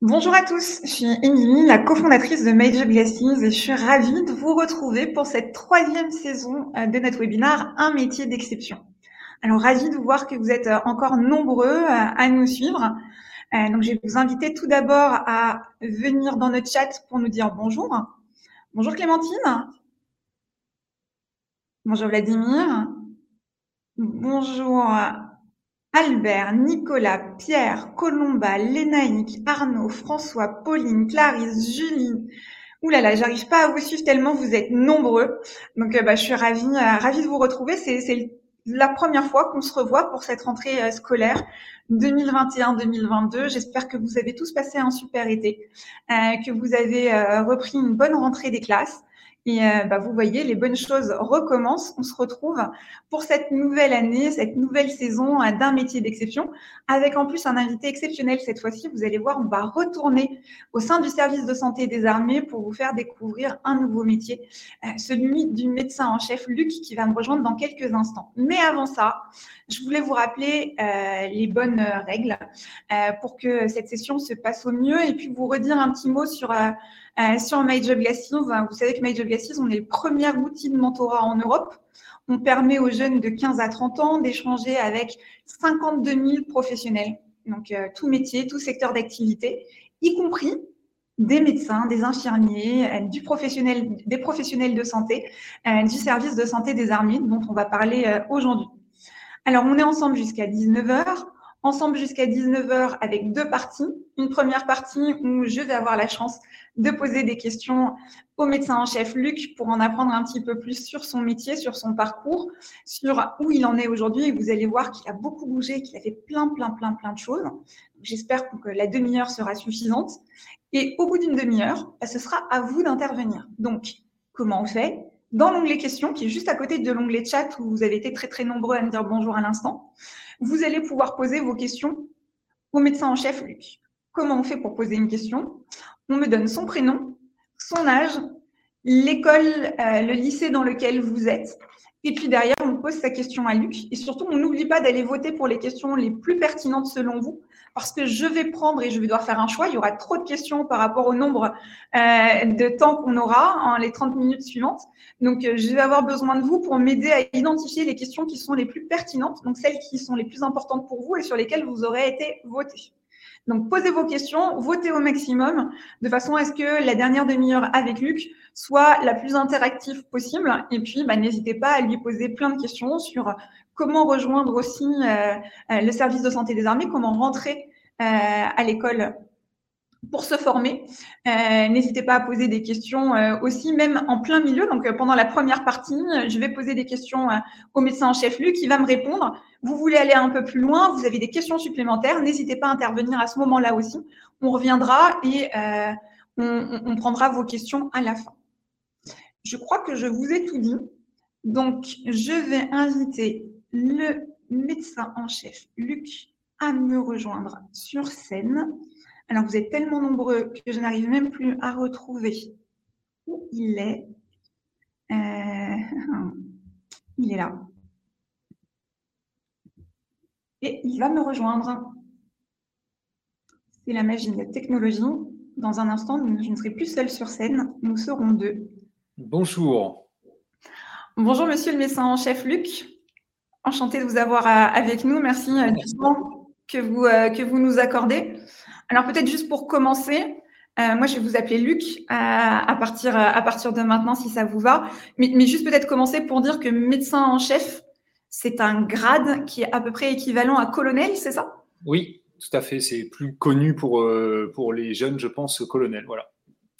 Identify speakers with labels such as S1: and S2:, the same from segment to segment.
S1: Bonjour à tous, je suis Émilie, la cofondatrice de Major Blessings et je suis ravie de vous retrouver pour cette troisième saison euh, de notre webinaire Un métier d'exception. Alors ravie de voir que vous êtes euh, encore nombreux euh, à nous suivre. Donc je vais vous inviter tout d'abord à venir dans notre chat pour nous dire bonjour. Bonjour Clémentine. Bonjour Vladimir. Bonjour Albert, Nicolas, Pierre, Colomba, Lénaïque, Arnaud, François, Pauline, Clarisse, Julie. Ouh là là, j'arrive pas à vous suivre tellement vous êtes nombreux. Donc euh, bah, je suis ravie, euh, ravie de vous retrouver. C'est la première fois qu'on se revoit pour cette rentrée euh, scolaire 2021-2022. J'espère que vous avez tous passé un super été, que vous avez repris une bonne rentrée des classes et euh, bah, vous voyez, les bonnes choses recommencent. On se retrouve pour cette nouvelle année, cette nouvelle saison euh, d'un métier d'exception, avec en plus un invité exceptionnel cette fois-ci. Vous allez voir, on va retourner au sein du service de santé des armées pour vous faire découvrir un nouveau métier, euh, celui du médecin en chef Luc, qui va me rejoindre dans quelques instants. Mais avant ça, je voulais vous rappeler les bonnes règles pour que cette session se passe au mieux et puis vous redire un petit mot sur euh, sur MyJobGlasses, vous savez que MyJobGlasses, on est le premier outil de mentorat en Europe. On permet aux jeunes de 15 à 30 ans d'échanger avec 52 000 professionnels, donc euh, tout métier, tout secteur d'activité, y compris des médecins, des infirmiers, euh, du professionnel, des professionnels de santé, du service de santé des armées dont on va parler aujourd'hui. Alors, on est ensemble jusqu'à 19h ensemble jusqu'à 19h avec deux parties. Une première partie où je vais avoir la chance de poser des questions au médecin en chef Luc pour en apprendre un petit peu plus sur son métier, sur son parcours, sur où il en est aujourd'hui. vous allez voir qu'il a beaucoup bougé, qu'il a fait plein, plein, plein, plein de choses. J'espère que la demi-heure sera suffisante. Et au bout d'une demi-heure, bah, ce sera à vous d'intervenir. Donc, comment on fait? Dans l'onglet questions, qui est juste à côté de l'onglet chat où vous avez été très, très nombreux à me dire bonjour à l'instant, vous allez pouvoir poser vos questions au médecin en chef Luc. Comment on fait pour poser une question? On me donne son prénom, son âge, l'école, euh, le lycée dans lequel vous êtes. Et puis derrière, on pose sa question à Luc. Et surtout, on n'oublie pas d'aller voter pour les questions les plus pertinentes selon vous parce que je vais prendre et je vais devoir faire un choix. Il y aura trop de questions par rapport au nombre euh, de temps qu'on aura en les 30 minutes suivantes. Donc, euh, je vais avoir besoin de vous pour m'aider à identifier les questions qui sont les plus pertinentes, donc celles qui sont les plus importantes pour vous et sur lesquelles vous aurez été voté. Donc, posez vos questions, votez au maximum, de façon à ce que la dernière demi-heure avec Luc soit la plus interactive possible. Et puis, bah, n'hésitez pas à lui poser plein de questions sur comment rejoindre aussi euh, euh, le service de santé des armées, comment rentrer euh, à l'école pour se former. N'hésitez pas à poser des questions aussi, même en plein milieu. Donc, pendant la première partie, je vais poser des questions au médecin en chef Luc, qui va me répondre. Vous voulez aller un peu plus loin, vous avez des questions supplémentaires, n'hésitez pas à intervenir à ce moment-là aussi. On reviendra et on, on prendra vos questions à la fin. Je crois que je vous ai tout dit. Donc, je vais inviter le médecin en chef, Luc, à me rejoindre sur scène. Alors, vous êtes tellement nombreux que je n'arrive même plus à retrouver où il est. Euh, il est là. Et il va me rejoindre. C'est la magie de la technologie. Dans un instant, je ne serai plus seule sur scène. Nous serons deux.
S2: Bonjour.
S1: Bonjour, monsieur le médecin en chef Luc. Enchanté de vous avoir euh, avec nous. Merci euh, du temps que vous, que vous nous accordez. Alors peut-être juste pour commencer, moi je vais vous appeler Luc à, partir, à partir de maintenant si ça vous va. Mais, mais juste peut-être commencer pour dire que médecin en chef, c'est un grade qui est à peu près équivalent à colonel, c'est ça?
S2: Oui, tout à fait. C'est plus connu pour, pour les jeunes, je pense, colonel. Voilà.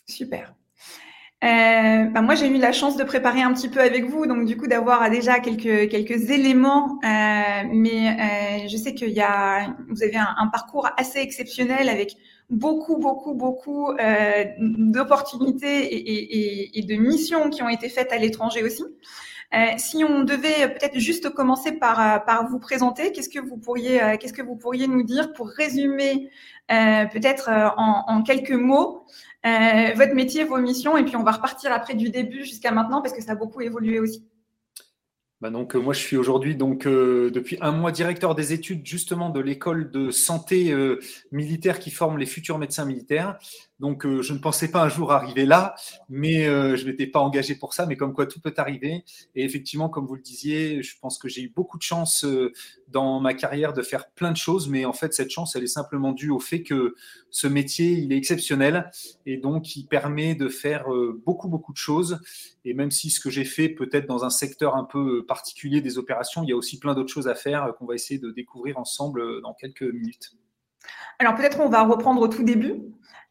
S1: Super. Euh, bah, moi, j'ai eu la chance de préparer un petit peu avec vous, donc du coup d'avoir déjà quelques quelques éléments. Euh, mais euh, je sais qu'il y a, vous avez un, parcours assez exceptionnel avec beaucoup beaucoup beaucoup euh, d'opportunités et, et, et, de missions qui ont été faites à l'étranger aussi. Euh, si on devait peut-être juste commencer par par vous présenter, qu'est-ce que vous pourriez qu'est-ce que vous pourriez nous dire pour résumer peut-être en, en quelques mots euh, votre métier, vos missions, et puis on va repartir après du début jusqu'à maintenant parce que ça a beaucoup évolué aussi.
S2: bah donc, moi, je suis aujourd'hui donc depuis un mois directeur des études justement de l'école de santé militaire qui forme les futurs médecins militaires. Donc, euh, je ne pensais pas un jour arriver là, mais euh, je ne m'étais pas engagé pour ça. Mais comme quoi, tout peut arriver. Et effectivement, comme vous le disiez, je pense que j'ai eu beaucoup de chance euh, dans ma carrière de faire plein de choses. Mais en fait, cette chance, elle est simplement due au fait que ce métier, il est exceptionnel et donc il permet de faire beaucoup, beaucoup de choses. Et même si ce que j'ai fait peut-être dans un secteur un peu particulier des opérations, il y a aussi plein d'autres choses à faire qu'on va essayer de découvrir ensemble dans quelques minutes.
S1: Alors peut-être on va reprendre au tout début.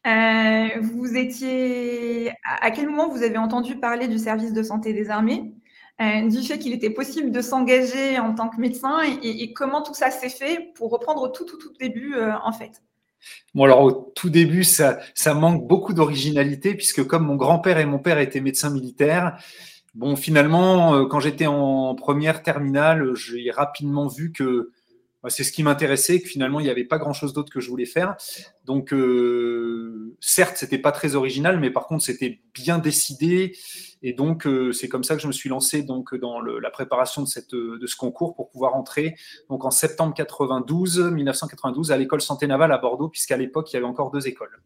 S1: Euh, vous étiez. À quel moment vous avez entendu parler du service de santé des armées, euh, du fait qu'il était possible de s'engager en tant que médecin et, comment tout ça s'est fait pour reprendre tout, tout, tout début euh, en fait?
S2: Bon, alors au tout début, ça, ça manque beaucoup d'originalité puisque comme mon grand-père et mon père étaient médecins militaires, bon, finalement, quand j'étais en première terminale, j'ai rapidement vu que c'est ce qui m'intéressait, que finalement, il n'y avait pas grand-chose d'autre que je voulais faire. Donc, euh, certes, c'était pas très original, mais par contre, c'était bien décidé. Et donc, euh, c'est comme ça que je me suis lancé dans la préparation de ce concours pour pouvoir entrer donc, en septembre 92, 1992 à l'école santé navale à Bordeaux, puisqu'à l'époque, il y avait encore deux écoles.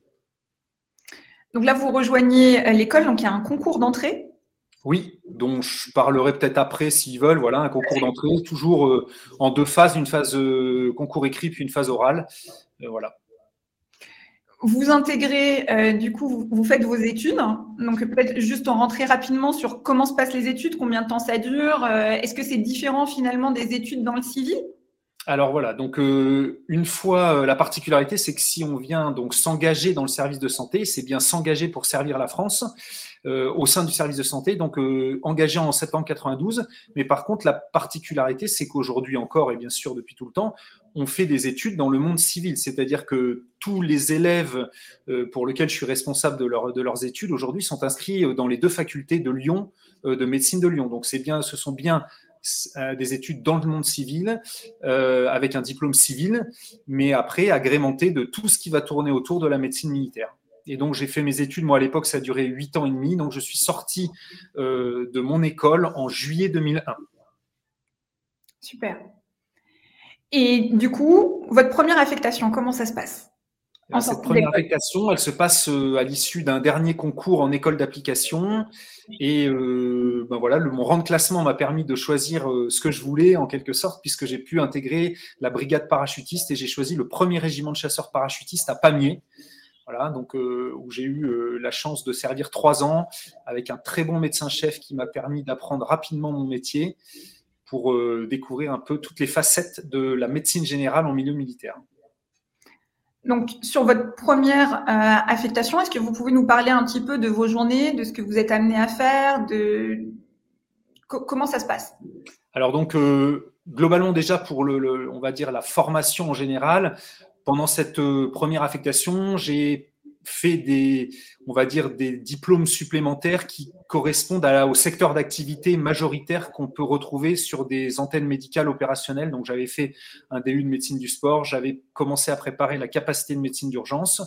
S1: Donc là, vous rejoignez l'école, donc il y a un concours d'entrée
S2: oui, dont je parlerai peut-être après s'ils veulent. Voilà, un concours d'entrée, toujours euh, en deux phases, une phase euh, concours écrit puis une phase orale. Euh, voilà.
S1: Vous intégrez, du coup, vous, faites vos études. Donc peut-être juste en rentrer rapidement sur comment se passent les études, combien de temps ça dure. Est-ce que c'est différent finalement des études dans le civil?
S2: Alors voilà, donc une fois la particularité, c'est que si on vient donc s'engager dans le service de santé, c'est bien s'engager pour servir la France. Euh, au sein du service de santé, donc euh, engagé en septembre 92. Mais par contre, la particularité, c'est qu'aujourd'hui encore, et bien sûr depuis tout le temps, on fait des études dans le monde civil, c'est-à-dire que tous les élèves euh, pour lesquels je suis responsable de, de leurs études aujourd'hui sont inscrits dans les deux facultés de Lyon, de médecine de Lyon. Donc c'est bien, ce sont bien des études dans le monde civil, avec un diplôme civil, mais après agrémenté de tout ce qui va tourner autour de la médecine militaire. Et donc, j'ai fait mes études. Moi, à l'époque, ça a duré 8 ans et demi. Donc, je suis sorti euh, de mon école en juillet 2001.
S1: Super. Et du coup, votre première affectation, comment ça se passe?
S2: Cette première affectation, elle se passe euh, à l'issue d'un dernier concours en école d'application. Et euh, ben voilà, le, mon rang de classement m'a permis de choisir ce que je voulais, en quelque sorte, puisque j'ai pu intégrer la brigade parachutiste et j'ai choisi le premier régiment de chasseurs parachutistes à Pamiers. Voilà, donc euh, où j'ai eu euh, la chance de servir trois ans avec un très bon médecin-chef qui m'a permis d'apprendre rapidement mon métier pour euh, découvrir un peu toutes les facettes de la médecine générale en milieu militaire.
S1: Donc, sur votre première affectation, est-ce que vous pouvez nous parler un petit peu de vos journées, de ce que vous êtes amené à faire, de comment ça se passe?
S2: Alors donc, globalement déjà pour le, on va dire la formation en général, pendant cette euh, première affectation, j'ai fait des, on va dire, des diplômes supplémentaires qui correspondent au secteur d'activité majoritaire qu'on peut retrouver sur des antennes médicales opérationnelles. Donc, j'avais fait un DU de médecine du sport, j'avais commencé à préparer la capacité de médecine d'urgence.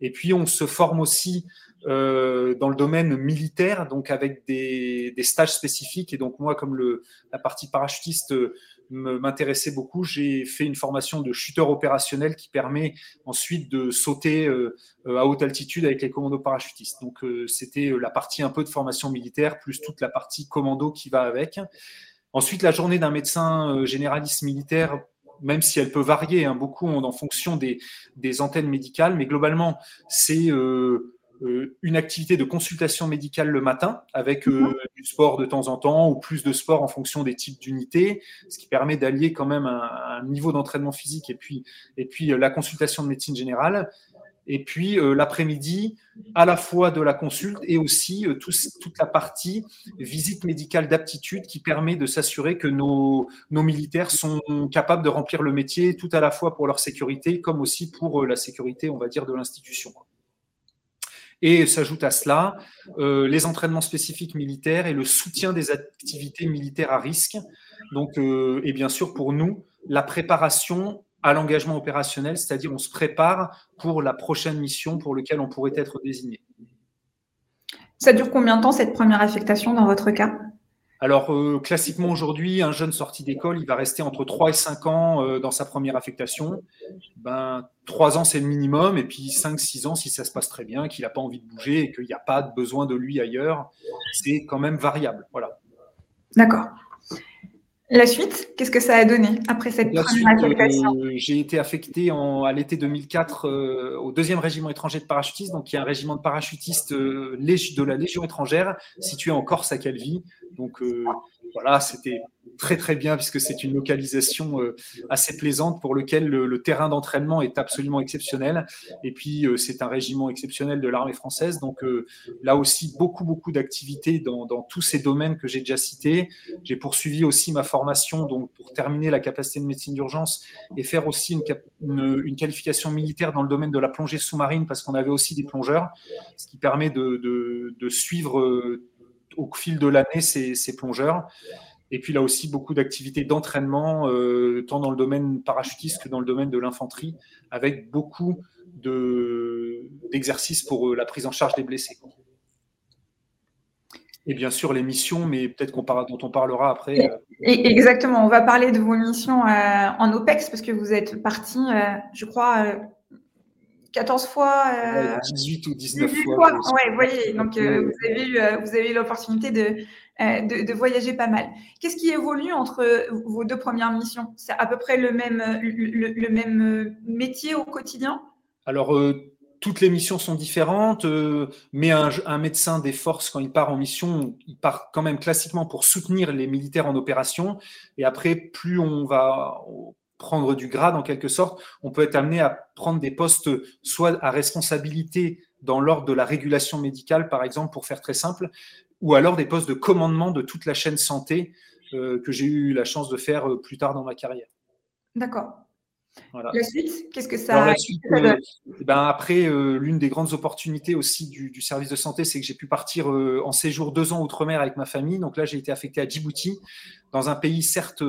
S2: Et puis, on se forme aussi euh, dans le domaine militaire, donc avec des, des, stages spécifiques. Et donc, moi, comme le, la partie parachutiste m'intéressait beaucoup. J'ai fait une formation de chuteur opérationnel qui permet ensuite de sauter euh, à haute altitude avec les commandos parachutistes. Donc euh, c'était euh, la partie un peu de formation militaire plus toute la partie commando qui va avec. Ensuite, la journée d'un médecin généraliste militaire même si elle peut varier hein, beaucoup en fonction des, antennes médicales, mais globalement, c'est euh, une activité de consultation médicale le matin avec euh, mhm. du sport de temps en temps ou plus de sport en fonction des types d'unités, ce qui permet d'allier quand même un, niveau d'entraînement physique et puis, et puis euh, la consultation de médecine générale. Et puis l'après-midi, à la fois de la consulte et aussi toute la partie visite médicale d'aptitude qui permet de s'assurer que nos, nos, militaires sont capables de remplir le métier tout à la fois pour leur sécurité comme aussi pour la sécurité, on va dire, de l'institution. Et s'ajoute à cela euh, les entraînements spécifiques militaires et le soutien des activités militaires à risque. Donc, euh, et bien sûr, pour nous, la préparation à l'engagement opérationnel, c'est-à-dire on se prépare pour la prochaine mission pour laquelle on pourrait être désigné.
S1: Ça dure combien de temps cette première affectation dans votre cas?
S2: Alors, euh, classiquement aujourd'hui, un jeune sorti d'école, il va rester entre 3 et 5 ans euh, dans sa première affectation. Ben, 3 ans, c'est le minimum, et puis 5-6 ans, si ça se passe très bien, qu'il n'a pas envie de bouger et qu'il n'y a pas besoin de lui ailleurs, c'est quand même variable. Voilà.
S1: D'accord. La suite, qu'est-ce que ça a donné après cette première affectation?
S2: euh, J'ai été affecté en, à l'été 2004 au deuxième régiment étranger de parachutistes, donc qui est un régiment de parachutistes de la Légion étrangère situé en Corse à Calvi. Donc euh, voilà, c'était très très bien puisque c'est une localisation euh, assez plaisante pour lequel le, terrain d'entraînement est absolument exceptionnel. Et puis euh, c'est un régiment exceptionnel de l'armée française. Donc là aussi beaucoup beaucoup d'activités dans, tous ces domaines que j'ai déjà cités. J'ai poursuivi aussi ma formation donc pour terminer la capacité de médecine d'urgence et faire aussi une, qualification militaire dans le domaine de la plongée sous-marine parce qu'on avait aussi des plongeurs, ce qui permet de suivre au fil de l'année ces, plongeurs. Et puis là aussi, beaucoup d'activités d'entraînement, euh, tant dans le domaine parachutiste que dans le domaine de l'infanterie, avec beaucoup d'exercices pour euh, la prise en charge des blessés. Et bien sûr, les missions, mais peut-être qu'on dont on parlera après. Euh.
S1: Exactement, on va parler de vos missions en OPEX, parce que vous êtes parti, je crois, 14 fois.
S2: 18 euh, ou 19 fois.
S1: Oui, voyez, donc euh, vous avez eu, euh, vous avez eu l'opportunité de, de, voyager pas mal. Qu'est-ce qui évolue entre vos deux premières missions? C'est à peu près le même, le, même métier au quotidien?
S2: Alors, toutes les missions sont différentes, mais un, un, médecin des forces, quand il part en mission, il part quand même classiquement pour soutenir les militaires en opération. Et après, plus on va prendre du grade en quelque sorte, on peut être amené à prendre des postes soit à responsabilité dans l'ordre de la régulation médicale, par exemple, pour faire très simple, ou alors des postes de commandement de toute la chaîne santé euh, que j'ai eu la chance de faire euh, plus tard dans ma carrière.
S1: D'accord. La suite, qu'est-ce que ça,
S2: euh, ben Après, euh, l'une des grandes opportunités aussi du, service de santé, c'est que j'ai pu partir euh, en séjour deux ans outre-mer avec ma famille. Donc là, j'ai été affecté à Djibouti, dans un pays certes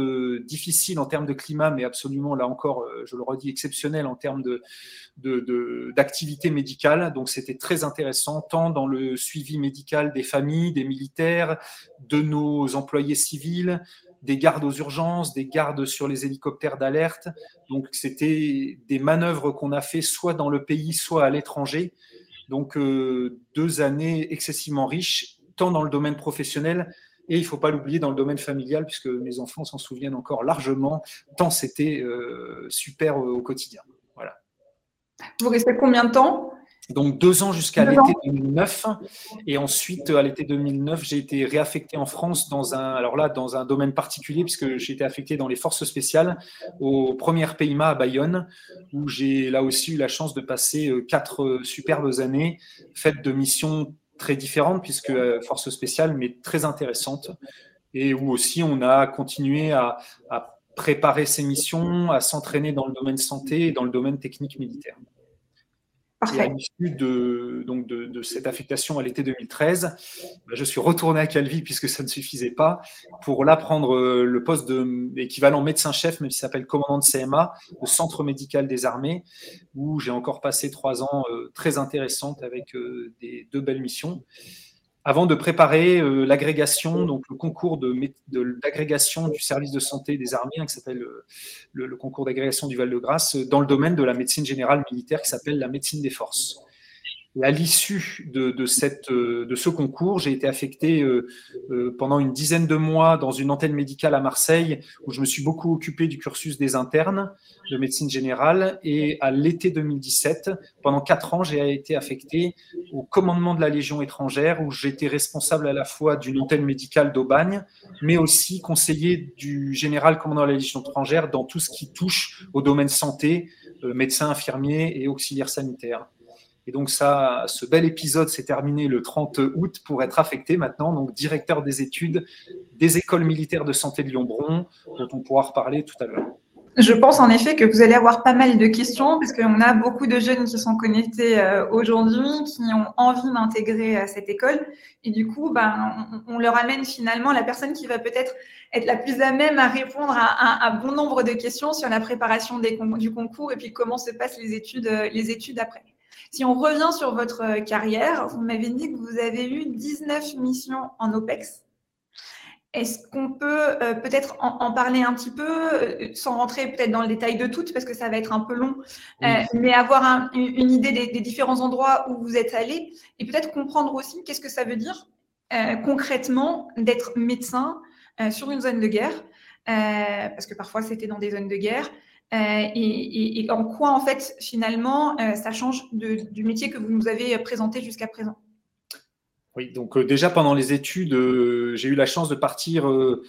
S2: difficile en termes de climat, mais absolument, là encore, je le redis, exceptionnel en termes d'activité de, médicale. Donc c'était très intéressant, tant dans le suivi médical des familles, des militaires, de nos employés civils, des gardes aux urgences, des gardes sur les hélicoptères d'alerte. Donc, c'était des manœuvres qu'on a fait soit dans le pays, soit à l'étranger. Donc, euh, deux années excessivement riches, tant dans le domaine professionnel et il ne faut pas l'oublier dans le domaine familial, puisque mes enfants s'en souviennent encore largement, tant c'était euh, super au quotidien. Voilà.
S1: Vous restez combien de temps?
S2: Donc deux ans jusqu'à l'été 2009. Et ensuite, à l'été 2009, j'ai été réaffecté en France dans un, alors là, dans un domaine particulier, puisque j'ai été affecté dans les forces spéciales au premier PIMA à Bayonne, où j'ai là aussi eu la chance de passer euh, quatre euh, superbes années faites de missions très différentes, puisque euh, forces spéciales, mais très intéressantes, et où aussi on a continué à, à préparer ces missions, à s'entraîner dans le domaine santé et dans le domaine technique militaire. Et à l'issue de, donc de, cette affectation à l'été 2013, bah, je suis retourné à Calvi puisque ça ne suffisait pas pour là prendre euh, le poste d'équivalent médecin-chef, même s'il s'appelle commandant de CMA, le centre médical des armées, où j'ai encore passé trois ans euh, très intéressantes avec euh, des, deux belles missions avant de préparer euh, l'agrégation, donc le concours d'agrégation du service de santé des armées, hein, qui s'appelle euh, le, concours d'agrégation du Val-de-Grâce, dans le domaine de la médecine générale militaire, qui s'appelle la médecine des forces à l'issue euh, de ce concours, j'ai été affecté euh, euh, pendant une dizaine de mois dans une antenne médicale à Marseille où je me suis beaucoup occupé du cursus des internes de médecine générale. Et à l'été 2017, pendant quatre ans, j'ai été affecté au commandement de la Légion étrangère où j'étais responsable à la fois d'une antenne médicale d'Aubagne, mais aussi conseiller du général commandant de la Légion étrangère dans tout ce qui touche au domaine santé, médecins, infirmiers et auxiliaires sanitaires. Et donc ça, ce bel épisode s'est terminé le 30 août pour être affecté maintenant, donc directeur des études des écoles militaires de santé de Lyon-Bron, dont on pourra reparler tout à l'heure.
S1: Je pense en effet que vous allez avoir pas mal de questions parce qu'on a beaucoup de jeunes qui sont connectés euh, aujourd'hui, qui ont envie d'intégrer euh, cette école. Et du coup, ben, on, leur amène finalement la personne qui va peut-être être la plus à même à répondre à, un bon nombre de questions sur la préparation du concours et puis comment se passent les études, euh, les études après. Si on revient sur votre euh, carrière, vous m'avez dit que vous avez eu 19 missions en OPEX. Est-ce qu'on peut peut-être en, parler un petit peu, sans rentrer peut-être dans le détail de toutes, parce que ça va être un peu long, mais avoir une idée des, différents endroits où vous êtes allé et peut-être comprendre aussi qu'est-ce que ça veut dire concrètement d'être médecin sur une zone de guerre, parce que parfois c'était dans des zones de guerre. Et, en quoi, en fait, finalement, ça change du métier que vous nous avez présenté jusqu'à présent?
S2: Oui, donc euh, déjà pendant les études, euh, j'ai eu la chance de partir euh,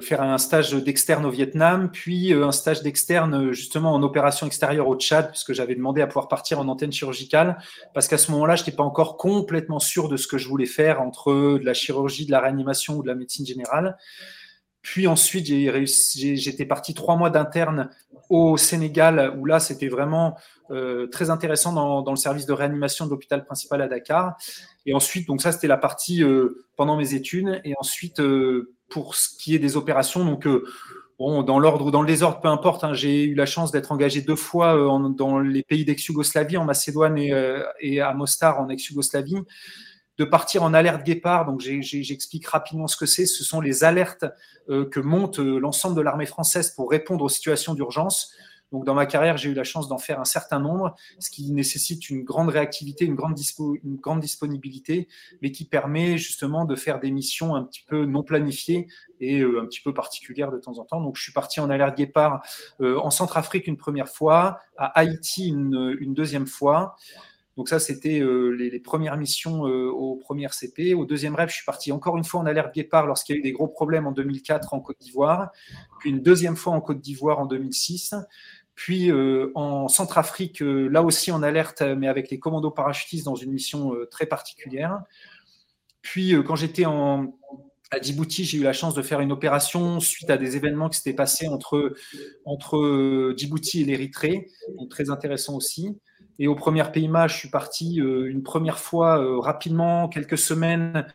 S2: faire un stage d'externe au Vietnam, puis un stage d'externe justement en opération extérieure au Tchad, puisque j'avais demandé à pouvoir partir en antenne chirurgicale, parce qu'à ce moment-là, je n'étais pas encore complètement sûr de ce que je voulais faire entre de la chirurgie, de la réanimation ou de la médecine générale. Puis ensuite, j'étais parti trois mois d'interne au Sénégal, où là, c'était vraiment très intéressant dans, le service de réanimation de l'hôpital principal à Dakar. Et ensuite, donc ça, c'était la partie euh, pendant mes études. Et ensuite, euh, pour ce qui est des opérations, donc euh, dans l'ordre ou dans le désordre, peu importe, hein, j'ai eu la chance d'être engagé deux fois dans les pays d'ex-Yougoslavie, en Macédoine et, à Mostar, en ex-Yougoslavie de partir en alerte guépard. Donc, j'explique rapidement ce que c'est. Ce sont les alertes que monte l'ensemble de l'armée française pour répondre aux situations d'urgence. Donc, dans ma carrière, j'ai eu la chance d'en faire un certain nombre, ce qui nécessite une grande réactivité, une grande, disponibilité, mais qui permet justement de faire des missions un petit peu non planifiées et euh, un petit peu particulières de temps en temps. Donc, je suis parti en alerte guépard euh, en Centrafrique une première fois, à Haïti une deuxième fois. Donc ça, c'était euh, les, premières missions au premier CP. Au deuxième rêve, je suis parti encore une fois en alerte guépard lorsqu'il y a eu des gros problèmes en 2004 en Côte d'Ivoire, puis une deuxième fois en Côte d'Ivoire en 2006. Puis euh, en Centrafrique, euh, là aussi en alerte, mais avec les commandos parachutistes dans une mission euh, très particulière. Puis quand j'étais à Djibouti, j'ai eu la chance de faire une opération suite à des événements qui s'étaient passés entre, entre Djibouti et l'Érythrée, donc très intéressant aussi. Et au premier PIMA, je suis parti une première fois rapidement, quelques semaines,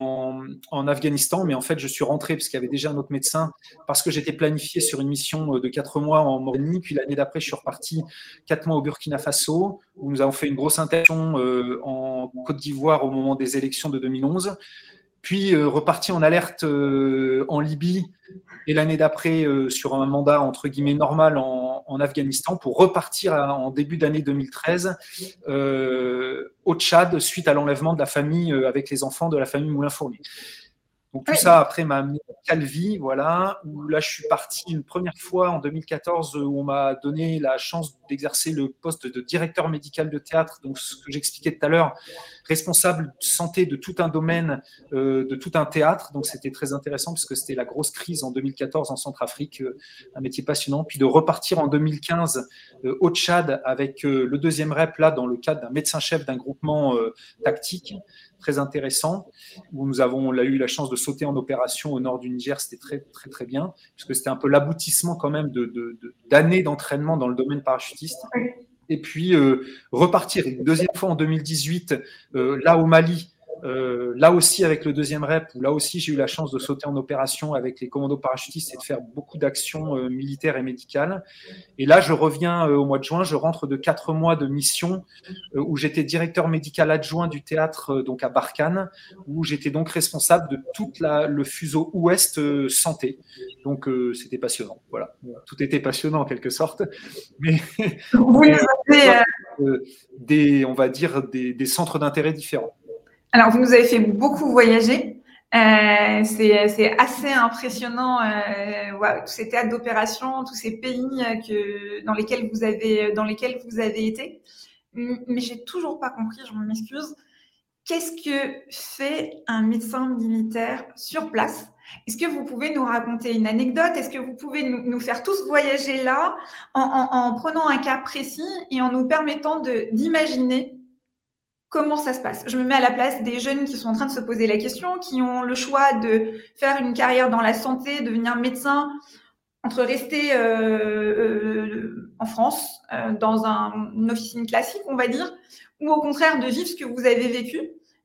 S2: en, Afghanistan, mais en fait, je suis rentré parce qu'il y avait déjà un autre médecin, parce que j'étais planifié sur une mission euh, de quatre mois en Mauritanie. Puis l'année d'après, je suis reparti quatre mois au Burkina Faso, où nous avons fait une grosse intervention euh, en Côte d'Ivoire au moment des élections de 2011 puis euh, reparti en alerte en Libye et l'année d'après sur un mandat entre guillemets normal en, Afghanistan pour repartir en début d'année 2013 euh, au Tchad suite à l'enlèvement de la famille euh, avec les enfants de la famille Moulin-Fournier. Donc tout ça après m'a amené à Calvi, voilà, où là je suis parti une première fois en 2014 où on m'a donné la chance d'exercer le poste de directeur médical de théâtre, donc ce que j'expliquais tout à l'heure, responsable de santé de tout un domaine, euh, de tout un théâtre. Donc c'était très intéressant parce que c'était la grosse crise en 2014 en Centrafrique, euh, un métier passionnant. Puis de repartir en 2015 euh, au Tchad avec le deuxième rep là dans le cadre d'un médecin-chef d'un groupement tactique très intéressant, où nous avons eu la chance de sauter en opération au nord du Niger. C'était très, très, très bien, puisque c'était un peu l'aboutissement quand même d'années de, d'entraînement dans le domaine parachutiste. Et puis euh, repartir une deuxième fois en 2018, euh, là au Mali, euh, là aussi, avec le deuxième rep, où là aussi j'ai eu la chance de sauter en opération avec les commandos parachutistes et de faire beaucoup d'actions euh, militaires et médicales. Et là, je reviens euh, au mois de juin, je rentre de quatre mois de mission où j'étais directeur médical adjoint du théâtre donc à Barkhane, où j'étais donc responsable de tout le fuseau ouest santé. Donc c'était passionnant. Voilà, tout était passionnant en quelque sorte. Mais, des, on va dire, des centres d'intérêt différents.
S1: Alors, vous nous avez fait beaucoup voyager. Euh, c'est assez impressionnant, euh, tous ces théâtres d'opération, tous ces pays euh, dans, lesquels vous avez, été. Mais j'ai toujours pas compris, je m'excuse. Qu'est-ce que fait un médecin militaire sur place? Est-ce que vous pouvez nous raconter une anecdote? Est-ce que vous pouvez nous, faire tous voyager là en, en, prenant un cas précis et en nous permettant d'imaginer comment ça se passe Je me mets à la place des jeunes qui sont en train de se poser la question, qui ont le choix de faire une carrière dans la santé, devenir médecin, entre rester euh, euh, en France, euh, dans un, une officine classique, on va dire, ou au contraire de vivre ce que vous avez vécu.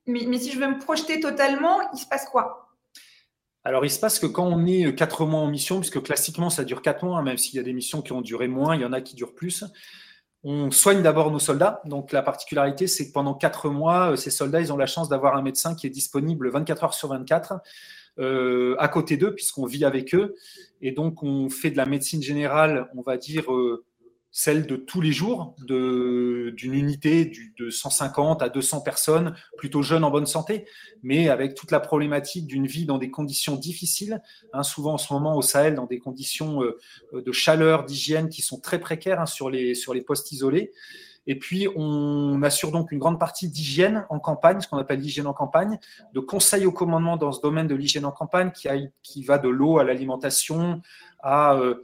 S1: Mais, si je veux me projeter totalement, il se passe quoi?
S2: Alors, il se passe que quand on est quatre mois en mission, puisque classiquement ça dure quatre mois, même s'il y a des missions qui ont duré moins, il y en a qui durent plus, on soigne d'abord nos soldats. Donc la particularité, c'est que pendant quatre mois, ces soldats, ils ont la chance d'avoir un médecin qui est disponible 24 heures sur 24 à côté d'eux, puisqu'on vit avec eux. Et donc on fait de la médecine générale, on va dire, celle de tous les jours, d'une unité de 150 à 200 personnes, plutôt jeunes en bonne santé, mais avec toute la problématique d'une vie dans des conditions difficiles, hein, souvent en ce moment au Sahel, dans des conditions euh, de chaleur, d'hygiène qui sont très précaires hein, sur, les, postes isolés. Et puis, on assure donc une grande partie d'hygiène en campagne, ce qu'on appelle l'hygiène en campagne, de conseils au commandement dans ce domaine de l'hygiène en campagne qui va de l'eau à l'alimentation, à euh,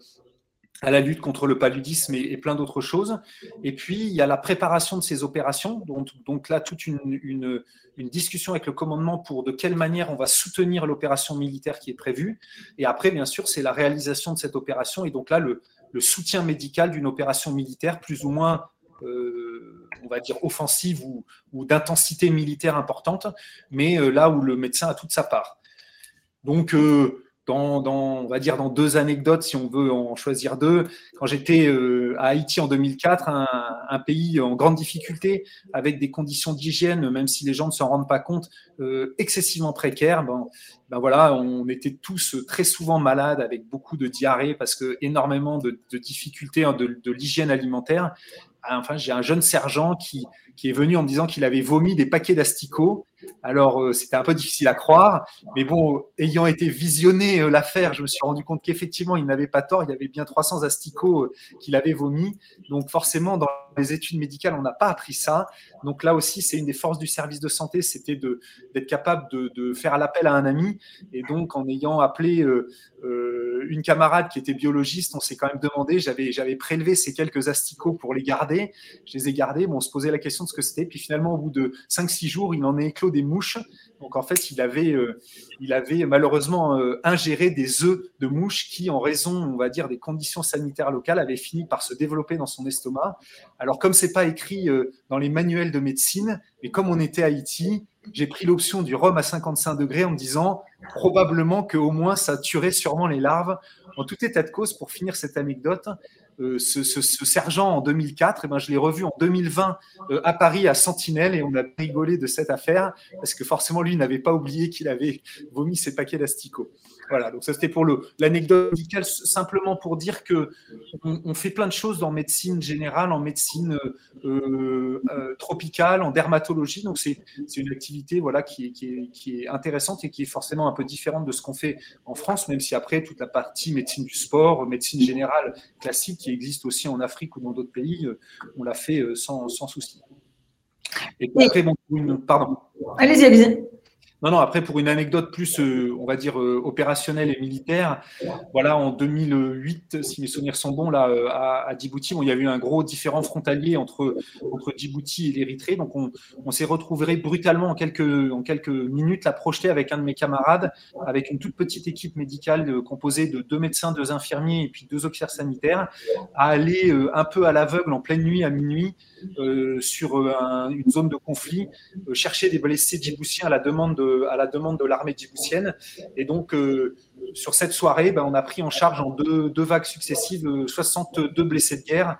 S2: à la lutte contre le paludisme et, plein d'autres choses. Et puis, il y a la préparation de ces opérations. Donc, là, toute une, discussion avec le commandement pour de quelle manière on va soutenir l'opération militaire qui est prévue. Et après, bien sûr, c'est la réalisation de cette opération. Et donc là, le, soutien médical d'une opération militaire plus ou moins, euh, on va dire, offensive ou, ou d'intensité militaire importante, mais euh, là où le médecin a toute sa part. Donc, euh, dans, on va dire, dans deux anecdotes, si on veut en choisir deux. Quand j'étais euh, à Haïti en 2004, un, pays en grande difficulté, avec des conditions d'hygiène, même si les gens ne s'en rendent pas compte, euh, excessivement précaires, ben, ben, voilà, on était tous très souvent malades, avec beaucoup de diarrhée, parce que énormément de, difficultés de, l'hygiène alimentaire. Enfin, j'ai un jeune sergent qui, qui est venu en me disant qu'il avait vomi des paquets d'asticots. Alors, euh, c'était un peu difficile à croire, mais bon, ayant été visionné euh, l'affaire, je me suis rendu compte qu'effectivement, il n'avait pas tort. Il y avait bien 300 asticots euh, qu'il avait vomi. Donc, forcément, dans les études médicales, on n'a pas appris ça. Donc, là aussi, c'est une des forces du service de santé, c'était d'être capable de, de, faire l'appel à un ami. Et donc, en ayant appelé une camarade qui était biologiste, on s'est quand même demandé, j'avais prélevé ces quelques asticots pour les garder. Je les ai gardés. Bon, on se posait la question ce que c'était. Puis finalement, au bout de 5-6 jours, il en est éclos des mouches. Donc en fait, il avait, euh, malheureusement euh, ingéré des œufs de mouches qui, en raison, on va dire, des conditions sanitaires locales, avaient fini par se développer dans son estomac. Alors comme c'est pas écrit euh, dans les manuels de médecine, mais comme on était à Haïti, j'ai pris l'option du rhum à 55 degrés en me disant probablement qu'au moins ça tuerait sûrement les larves. En tout état de cause, pour finir cette anecdote, euh, ce, sergent en 2004, et eh ben, je l'ai revu en 2020 euh, à Paris à Sentinelle et on a rigolé de cette affaire parce que forcément lui n'avait pas oublié qu'il avait vomi ses paquets d'asticots. Voilà, donc ça c'était pour l'anecdote médicale, simplement pour dire que on, fait plein de choses en médecine générale, en médecine euh, tropicale, en dermatologie. Donc c'est une activité voilà qui est, qui, est, qui est intéressante et qui est forcément un peu différente de ce qu'on fait en France, même si après toute la partie médecine du sport, médecine générale classique qui existe aussi en Afrique ou dans d'autres pays, euh, on l'a fait euh, sans, sans souci.
S1: Et après, pardon. Allez-y, allez-y.
S2: Non, non, après, pour une anecdote plus, euh, on va dire, euh, opérationnelle et militaire, voilà, en 2008, si mes souvenirs sont bons, là, euh, à, Djibouti, il y a eu un gros différent frontalier entre, entre Djibouti et l'Érythrée. Donc, on, s'est retrouvé brutalement en quelques, en quelques minutes, la projeter avec un de mes camarades, avec une toute petite équipe médicale composée de deux médecins, deux infirmiers et puis deux officiers sanitaires, à aller un peu à l'aveugle en pleine nuit, à minuit, sur une zone de conflit, chercher des blessés djiboutiens à la demande de à la l'armée djiboutienne. Et donc, euh, sur cette soirée, ben, on a pris en charge en deux, vagues successives 62 blessés de guerre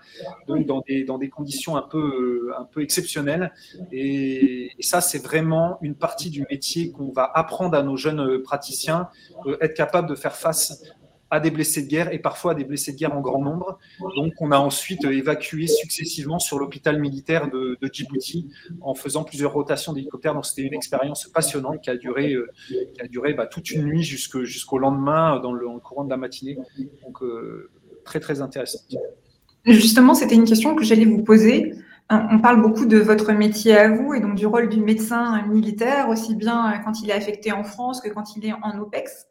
S2: dans, des, dans des conditions un peu, un peu exceptionnelles. Et, ça, c'est vraiment une partie du métier qu'on va apprendre à nos jeunes praticiens, euh, être capable de faire face à des blessés de guerre et parfois à des blessés de guerre en grand nombre. Donc, on a ensuite évacué successivement sur l'hôpital militaire de, Djibouti en faisant plusieurs rotations d'hélicoptères. Donc, c'était une expérience passionnante qui a duré, euh, qui a duré bah, toute une nuit jusqu'au lendemain dans le, courant de la matinée. Donc, euh, très, très intéressant.
S1: Justement, c'était une question que j'allais vous poser. On parle beaucoup de votre métier à vous et donc du rôle du médecin militaire, aussi bien quand il est affecté en France que quand il est en OPEX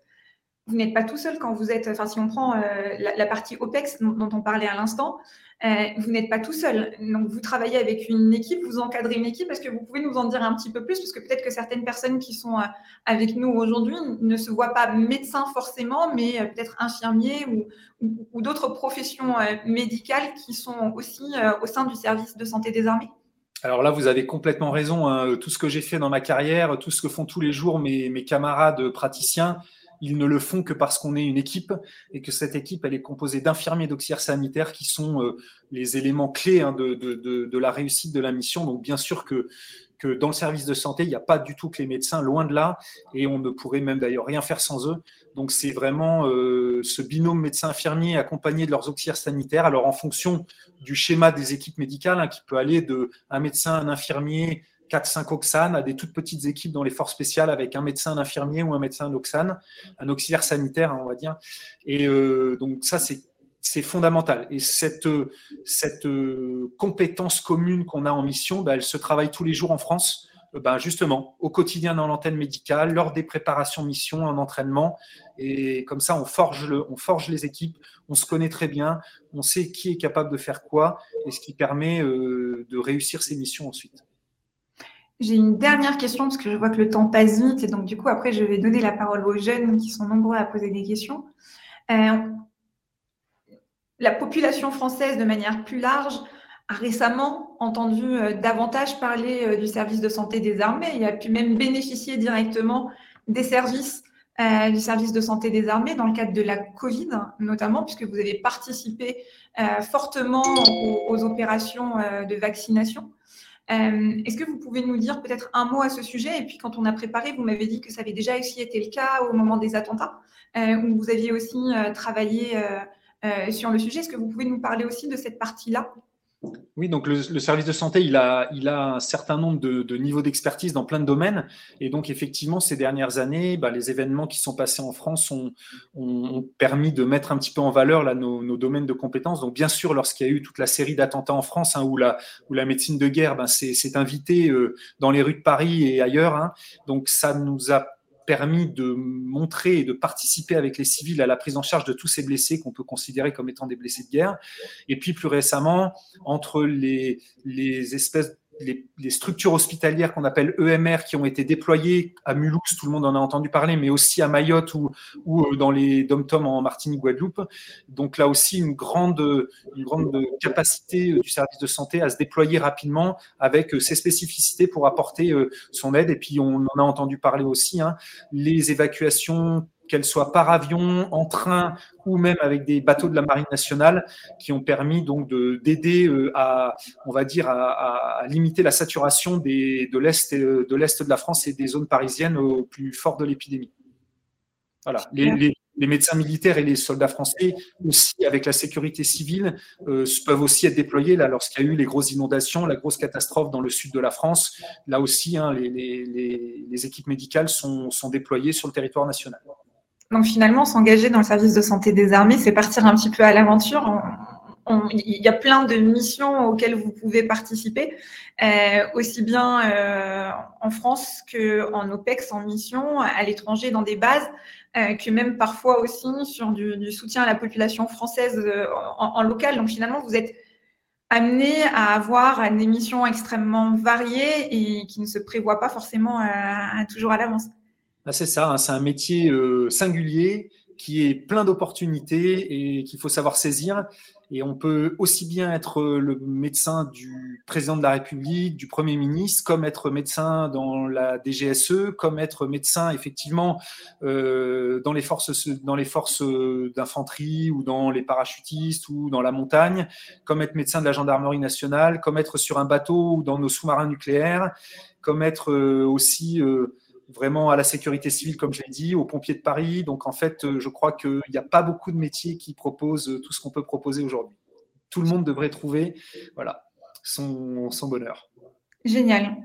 S1: vous n'êtes pas tout seul quand vous êtes, enfin si on prend euh, la, partie OPEX dont, on parlait à l'instant, euh, vous n'êtes pas tout seul. Donc vous travaillez avec une équipe, vous encadrez une équipe. Est-ce que vous pouvez nous en dire un petit peu plus? Parce que peut-être que certaines personnes qui sont euh, avec nous aujourd'hui ne se voient pas médecins forcément, mais peut-être infirmiers ou, d'autres professions médicales qui sont aussi au sein du service de santé des armées.
S2: Alors là, vous avez complètement raison. Hein. Tout ce que j'ai fait dans ma carrière, tout ce que font tous les jours mes camarades praticiens, ils ne le font que parce qu'on est une équipe et que cette équipe, elle est composée d'infirmiers d'auxiliaires sanitaires qui sont euh, les éléments clés hein, de, la réussite de la mission. Donc, bien sûr que, que dans le service de santé, il n'y a pas du tout que les médecins, loin de là, et on ne pourrait même d'ailleurs rien faire sans eux. Donc, c'est vraiment euh, ce binôme médecin-infirmier accompagné de leurs auxiliaires sanitaires. Alors, en fonction du schéma des équipes médicales, hein, qui peut aller de un médecin, un infirmier, 4-5 Oxane à des toutes petites équipes dans les forces spéciales avec un médecin, un infirmier ou un médecin d'Oxane, un auxiliaire sanitaire, hein, on va dire. Et euh, donc ça, c'est fondamental. Et cette, cette euh, compétence commune qu'on a en mission, bah, elle se travaille tous les jours en France, euh, bah, justement, au quotidien dans l'antenne médicale, lors des préparations missions, en entraînement. Et comme ça, on forge, le, on forge les équipes, on se connaît très bien, on sait qui est capable de faire quoi, et ce qui permet de réussir ces missions ensuite.
S1: J'ai une dernière question parce que je vois que le temps passe vite et donc du coup après je vais donner la parole aux jeunes qui sont nombreux à poser des questions. Euh, la population française de manière plus large a récemment entendu euh, davantage parler euh, du service de santé des armées et a pu même bénéficier directement des services du service de santé des armées dans le cadre de la Covid notamment puisque vous avez participé fortement aux opérations de vaccination. Euh, est-ce que vous pouvez nous dire peut-être un mot à ce sujet? Et puis, quand on a préparé, vous m'avez dit que ça avait déjà aussi été le cas au moment des attentats, euh, où vous aviez aussi euh, travaillé sur le sujet. Est-ce que vous pouvez nous parler aussi de cette partie-là?
S2: Oui, donc le, service de santé, il a, a un certain nombre de, niveaux d'expertise dans plein de domaines. Et donc, effectivement, ces dernières années, bah, les événements qui sont passés en France ont, permis de mettre un petit peu en valeur nos, domaines de compétences. Donc, bien sûr, lorsqu'il y a eu toute la série d'attentats en France, hein, où, la, médecine de guerre ben, s'est invitée euh, dans les rues de Paris et ailleurs, hein. donc ça nous a permis de montrer et de participer avec les civils à la prise en charge de tous ces blessés qu'on peut considérer comme étant des blessés de guerre. Et puis plus récemment, entre les, les espèces les, structures hospitalières qu'on appelle EMR qui ont été déployées à Mulhouse, tout le monde en a entendu parler, mais aussi à Mayotte ou, euh, dans les dom-tom en Martinique, Guadeloupe. Donc là aussi, une grande, une grande capacité euh, du service de santé à se déployer rapidement avec euh, ses spécificités pour apporter son aide. Et puis, on en a entendu parler aussi, hein, les évacuations qu'elles soient par avion, en train ou même avec des bateaux de la Marine nationale, qui ont permis donc d'aider euh, à, on va dire, à, limiter la saturation des, de l'est de l'est de la France et des zones parisiennes au plus fort de l'épidémie. Voilà. Les, médecins militaires et les soldats français aussi, avec la sécurité civile, euh, peuvent aussi être déployés là lorsqu'il y a eu les grosses inondations, la grosse catastrophe dans le sud de la France. Là aussi, hein, les, les, équipes médicales sont, sont déployées sur le territoire national.
S1: Donc finalement, s'engager dans le service de santé des armées, c'est partir un petit peu à l'aventure. Il y a plein de missions auxquelles vous pouvez participer, euh, aussi bien euh, en France qu'en OPEX, en mission, à l'étranger, dans des bases, euh, que même parfois aussi sur du, soutien à la population française en, local. Donc finalement, vous êtes amené à avoir des missions extrêmement variées et qui ne se prévoient pas forcément toujours à l'avance.
S2: Ah, c'est ça, hein, c'est un métier euh, singulier qui est plein d'opportunités et qu'il faut savoir saisir. Et on peut aussi bien être le médecin du président de la République, du Premier ministre, comme être médecin dans la DGSE, comme être médecin effectivement euh, dans les forces, dans les forces d'infanterie ou dans les parachutistes ou dans la montagne, comme être médecin de la gendarmerie nationale, comme être sur un bateau ou dans nos sous-marins nucléaires, comme être euh, aussi vraiment à la sécurité civile, comme je l'ai dit, aux pompiers de Paris. Donc en fait, euh, je crois qu'il n'y a pas beaucoup de métiers qui proposent euh, tout ce qu'on peut proposer aujourd'hui. Tout le monde devrait trouver voilà, son, bonheur.
S1: Génial.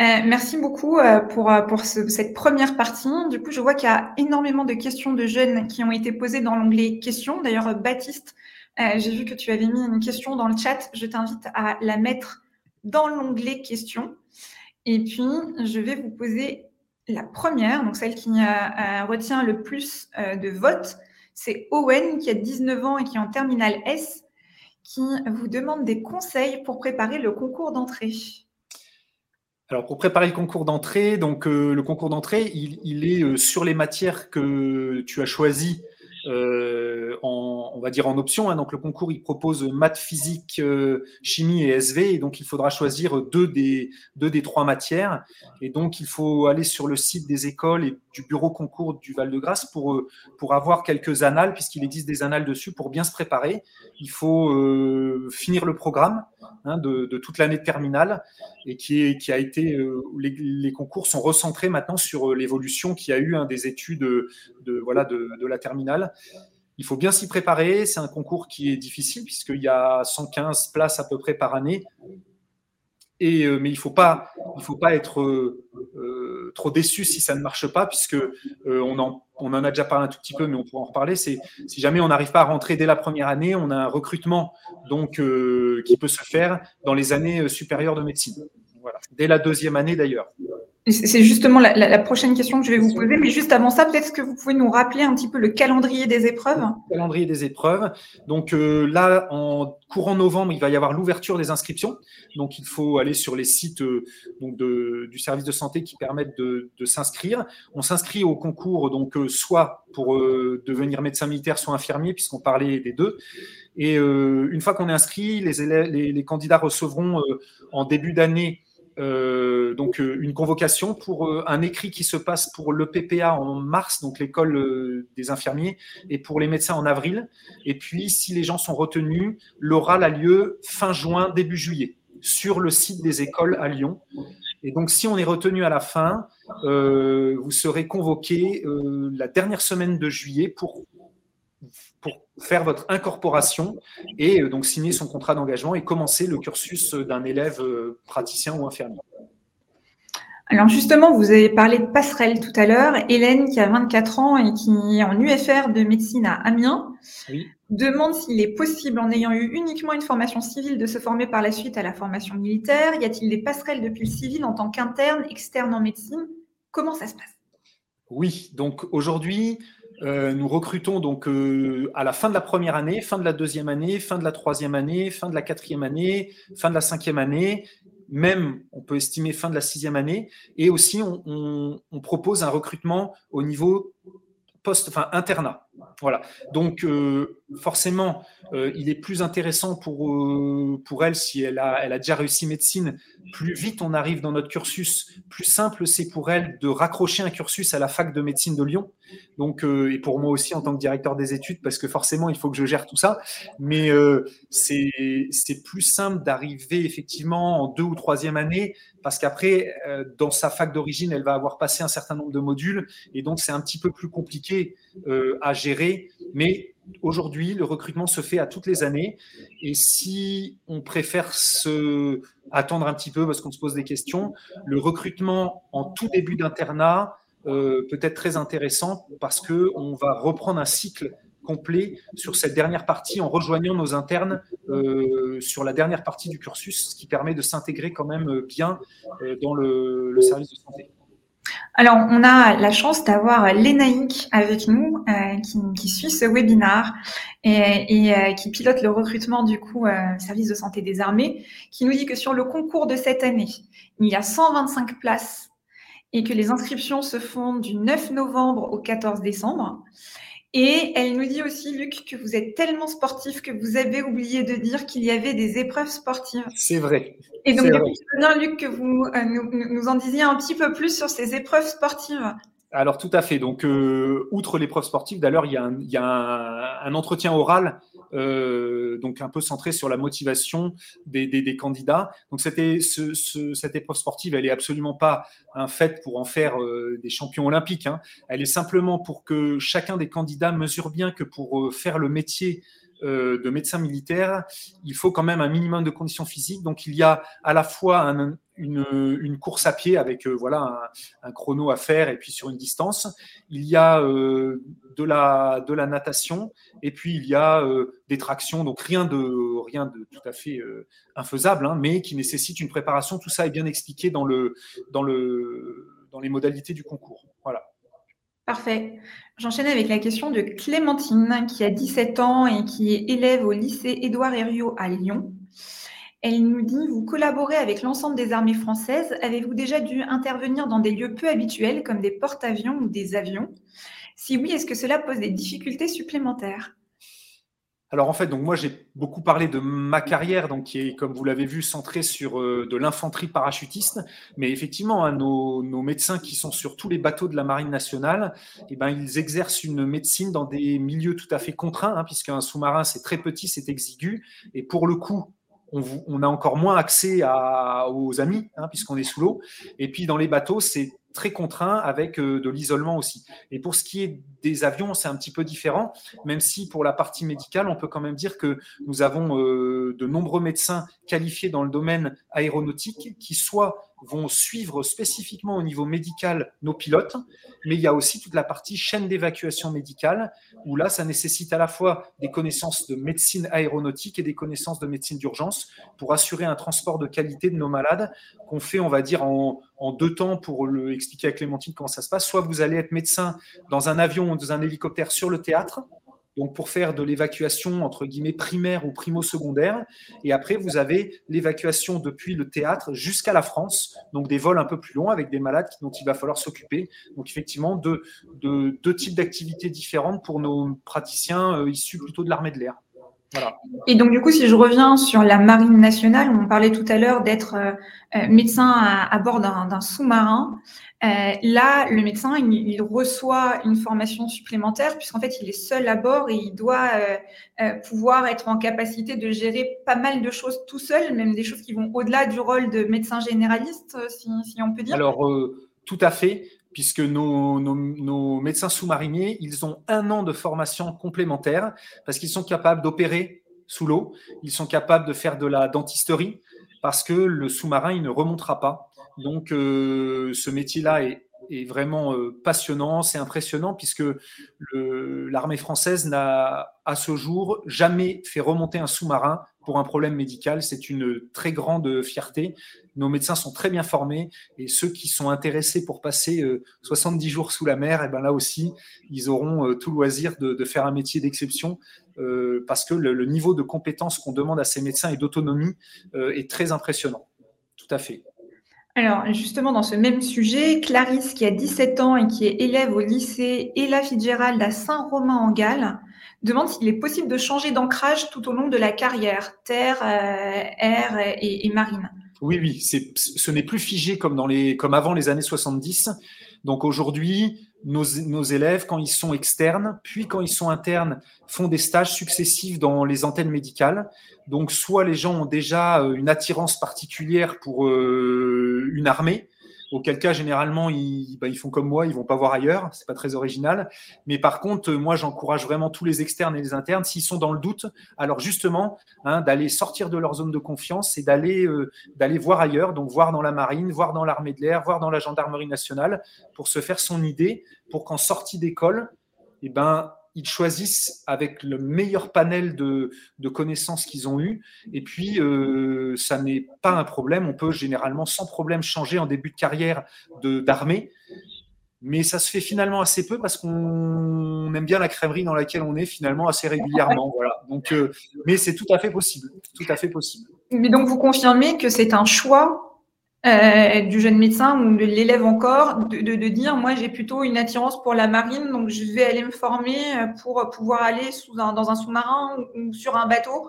S1: Euh, merci beaucoup pour, pour cette première partie. Du coup, je vois qu'il y a énormément de questions de jeunes qui ont été posées dans l'onglet questions. D'ailleurs, Baptiste, j'ai vu que tu avais mis une question dans le chat. Je t'invite à la mettre dans l'onglet questions. Et puis, je vais vous poser la première, donc celle qui retient le plus euh, de votes, c'est Owen qui a 19 ans et qui est en terminale S, qui vous demande des conseils pour préparer le concours d'entrée.
S2: Alors pour préparer le concours d'entrée, donc euh, le concours d'entrée, il, est euh, sur les matières que tu as choisies euh, en, on va dire en option. Hein. Donc le concours, il propose maths, physique, euh, chimie et SV, donc il faudra choisir deux des, deux des trois matières. Et donc il faut aller sur le site des écoles et du bureau concours du Val-de-Grâce pour, euh, pour avoir quelques annales, puisqu'il existe des annales dessus, pour bien se préparer. Il faut finir le programme hein, de, toute l'année de terminale, et qui, est, qui a été, les, concours sont recentrés maintenant sur l'évolution qu'il y a eu hein, des études de, voilà, de la terminale. Il faut bien s'y préparer. C'est un concours qui est difficile puisqu'il y a 115 places à peu près par année. Et, euh, mais il ne faut, pas, être euh, euh, trop déçu si ça ne marche pas, puisque on, en, on en a déjà parlé un tout petit peu, mais on pourra en reparler. Si jamais on n'arrive pas à rentrer dès la première année, on a un recrutement donc qui peut se faire dans les années supérieures de médecine. Dès la deuxième année d'ailleurs.
S1: C'est justement la, prochaine question que je vais vous poser, mais juste avant ça, peut-être que vous pouvez nous rappeler un petit peu le calendrier des épreuves?
S2: Le calendrier des épreuves. Donc euh, là, en courant novembre, il va y avoir l'ouverture des inscriptions. Donc il faut aller sur les sites euh, donc du service de santé qui permettent de, s'inscrire. On s'inscrit au concours donc euh, soit pour devenir médecin militaire, soit infirmier, puisqu'on parlait des deux. Et une fois qu'on est inscrit, les, élèves, les candidats recevront en début d'année euh, donc euh, une convocation pour euh, un écrit qui se passe pour le PPA en mars, donc l'école des infirmiers, et pour les médecins en avril. Et puis, si les gens sont retenus, l'oral a lieu fin juin, début juillet, sur le site des écoles à Lyon. Et donc, si on est retenu à la fin, vous serez convoqué la dernière semaine de juillet pour pour faire votre incorporation et euh, donc signer son contrat d'engagement et commencer le cursus d'un élève euh, praticien ou infirmier.
S1: Alors justement, vous avez parlé de passerelle tout à l'heure. Hélène, qui a 24 ans et qui est en UFR de médecine à Amiens, demande s'il est possible, en ayant eu uniquement une formation civile, de se former par la suite à la formation militaire. Y a-t-il des passerelles depuis le civil en tant qu'interne, externe en médecine? Comment ça se passe?
S2: Oui, donc aujourd'hui, euh, nous recrutons donc euh, à la fin de la première année, fin de la deuxième année, fin de la troisième année, fin de la quatrième année, fin de la cinquième année, même on peut estimer fin de la sixième année. Et aussi, on, propose un recrutement au niveau post, enfin internat. Voilà. Donc euh, forcément, il est plus intéressant pour, pour elle si elle a, elle a déjà réussi médecine plus vite on arrive dans notre cursus, plus simple c'est pour elle de raccrocher un cursus à la fac de médecine de Lyon. Donc, euh, et pour moi aussi en tant que directeur des études, parce que forcément il faut que je gère tout ça. Mais euh, c'est plus simple d'arriver effectivement en deux ou troisième année, parce qu'après, euh, dans sa fac d'origine, elle va avoir passé un certain nombre de modules, et donc c'est un petit peu plus compliqué à gérer. Mais aujourd'hui, le recrutement se fait à toutes les années. Et si on préfère se attendre un petit peu parce qu'on se pose des questions, le recrutement en tout début d'internat euh, peut être très intéressant parce qu'on va reprendre un cycle complet sur cette dernière partie en rejoignant nos internes euh, sur la dernière partie du cursus, ce qui permet de s'intégrer quand même bien euh, dans le service de santé.
S1: Alors, on a la chance d'avoir Lénaïque avec nous, euh, qui, suit ce webinaire et, euh, qui pilote le recrutement du coup euh, service de santé des armées, qui nous dit que sur le concours de cette année, il y a 125 places et que les inscriptions se font du 9 novembre au 14 décembre. Et elle nous dit aussi, Luc, que vous êtes tellement sportif que vous avez oublié de dire qu'il y avait des épreuves sportives.
S2: C'est vrai.
S1: Et donc, je bien, Luc, que vous euh, nous, en disiez un petit peu plus sur ces épreuves sportives.
S2: Alors, tout à fait. Donc, euh, outre l'épreuve sportive, d'ailleurs, il y a un, entretien oral euh, donc un peu centré sur la motivation des, candidats. Donc cette épreuve sportive, elle est absolument pas un fait pour en faire euh, des champions olympiques. Hein. Elle est simplement pour que chacun des candidats mesure bien que pour euh, faire le métier de médecin militaire, il faut quand même un minimum de conditions physiques. Donc il y a à la fois un, une, course à pied avec euh, voilà un, chrono à faire et puis sur une distance. Il y a euh, de, la, de la natation et puis il y a euh, des tractions, donc rien de, rien de tout à fait infaisable, hein, mais qui nécessite une préparation. Tout ça est bien expliqué dans, le, dans, le, dans les modalités du concours. Voilà.
S1: Parfait. J'enchaîne avec la question de Clémentine, qui a 17 ans et qui est élève au lycée Édouard Herriot à Lyon. Elle nous dit, vous collaborez avec l'ensemble des armées françaises. Avez-vous déjà dû intervenir dans des lieux peu habituels comme des porte-avions ou des avions? Si oui, est-ce que cela pose des difficultés supplémentaires?
S2: Alors en fait, donc moi j'ai beaucoup parlé de ma carrière, donc qui est, comme vous l'avez vu, centrée sur euh, de l'infanterie parachutiste. Mais effectivement, hein, nos, médecins qui sont sur tous les bateaux de la marine nationale, eh ben, ils exercent une médecine dans des milieux tout à fait contraints, hein, puisqu'un sous-marin c'est très petit, c'est exigu, et pour le coup, on, a encore moins accès aux amis, hein, puisqu'on est sous l'eau. Et puis dans les bateaux, c'est très contraint avec euh, de l'isolement aussi. Et pour ce qui est des avions, c'est un petit peu différent, même si pour la partie médicale, on peut quand même dire que nous avons euh, de nombreux médecins qualifiés dans le domaine aéronautique qui soit vont suivre spécifiquement au niveau médical nos pilotes, mais il y a aussi toute la partie chaîne d'évacuation médicale, où là, ça nécessite à la fois des connaissances de médecine aéronautique et des connaissances de médecine d'urgence pour assurer un transport de qualité de nos malades qu'on fait, on va dire, en, deux temps pour le expliquer à Clémentine comment ça se passe. Soit vous allez être médecin dans un avion ou dans un hélicoptère sur le théâtre, donc pour faire de l'évacuation entre guillemets primaire ou primo-secondaire. Et après, vous avez l'évacuation depuis le théâtre jusqu'à la France, donc des vols un peu plus longs avec des malades dont il va falloir s'occuper. Donc effectivement, deux, deux, types d'activités différentes pour nos praticiens euh, issus plutôt de l'armée de l'air.
S1: Et donc, du coup, si je reviens sur la marine nationale, on parlait tout à l'heure d'être euh, euh, médecin à, bord d'un sous-marin. Euh, là, le médecin, il, reçoit une formation supplémentaire puisqu'en fait, il est seul à bord et il doit euh, euh, pouvoir être en capacité de gérer pas mal de choses tout seul, même des choses qui vont au-delà du rôle de médecin généraliste, si, on peut dire.
S2: Alors, tout à fait, puisque nos, nos médecins sous-mariniers, ils ont un an de formation complémentaire parce qu'ils sont capables d'opérer sous l'eau, ils sont capables de faire de la dentisterie parce que le sous-marin, il ne remontera pas donc, euh, ce métier-là est, vraiment euh, passionnant, c'est impressionnant puisque l'armée française n'a à ce jour jamais fait remonter un sous-marin pour un problème médical. C'est une très grande fierté. Nos médecins sont très bien formés et ceux qui sont intéressés pour passer 70 euh, jours sous la mer, et eh ben là aussi, ils auront tout loisir de, faire un métier d'exception parce que le, niveau de compétence qu'on demande à ces médecins et d'autonomie est très impressionnant. Tout à fait.
S1: Alors, justement, dans ce même sujet, Clarisse, qui a 17 ans et qui est élève au lycée Ella Fitzgerald à Saint-Romain-en-Galles, demande s'il est possible de changer d'ancrage tout au long de la carrière, terre, euh, air et, marine.
S2: Oui, oui, ce n'est plus figé comme, dans les, comme avant les années 70. Donc aujourd'hui, nos, élèves, quand ils sont externes, puis quand ils sont internes, font des stages successifs dans les antennes médicales. Donc, soit les gens ont déjà euh, une attirance particulière pour euh, une armée, auquel cas généralement ils, bah, ils, font comme moi, ils vont pas voir ailleurs, c'est pas très original. Mais par contre, moi j'encourage vraiment tous les externes et les internes, s'ils sont dans le doute, alors justement hein, d'aller sortir de leur zone de confiance et d'aller euh, d'aller voir ailleurs, donc voir dans la marine, voir dans l'armée de l'air, voir dans la gendarmerie nationale, pour se faire son idée, pour qu'en sortie d'école, eh ben ils choisissent avec le meilleur panel de, connaissances qu'ils ont eu. Et puis, euh, ça n'est pas un problème. On peut généralement sans problème changer en début de carrière d'armée. Mais ça se fait finalement assez peu parce qu'on aime bien la crèmerie dans laquelle on est finalement assez régulièrement. Voilà. Donc, euh, mais c'est tout à fait possible. Tout à fait possible.
S1: Mais donc, vous confirmez que c'est un choix euh, du jeune médecin ou de l'élève encore, de, dire moi j'ai plutôt une attirance pour la marine, donc je vais aller me former euh, pour pouvoir aller sous dans un sous-marin ou, sur un bateau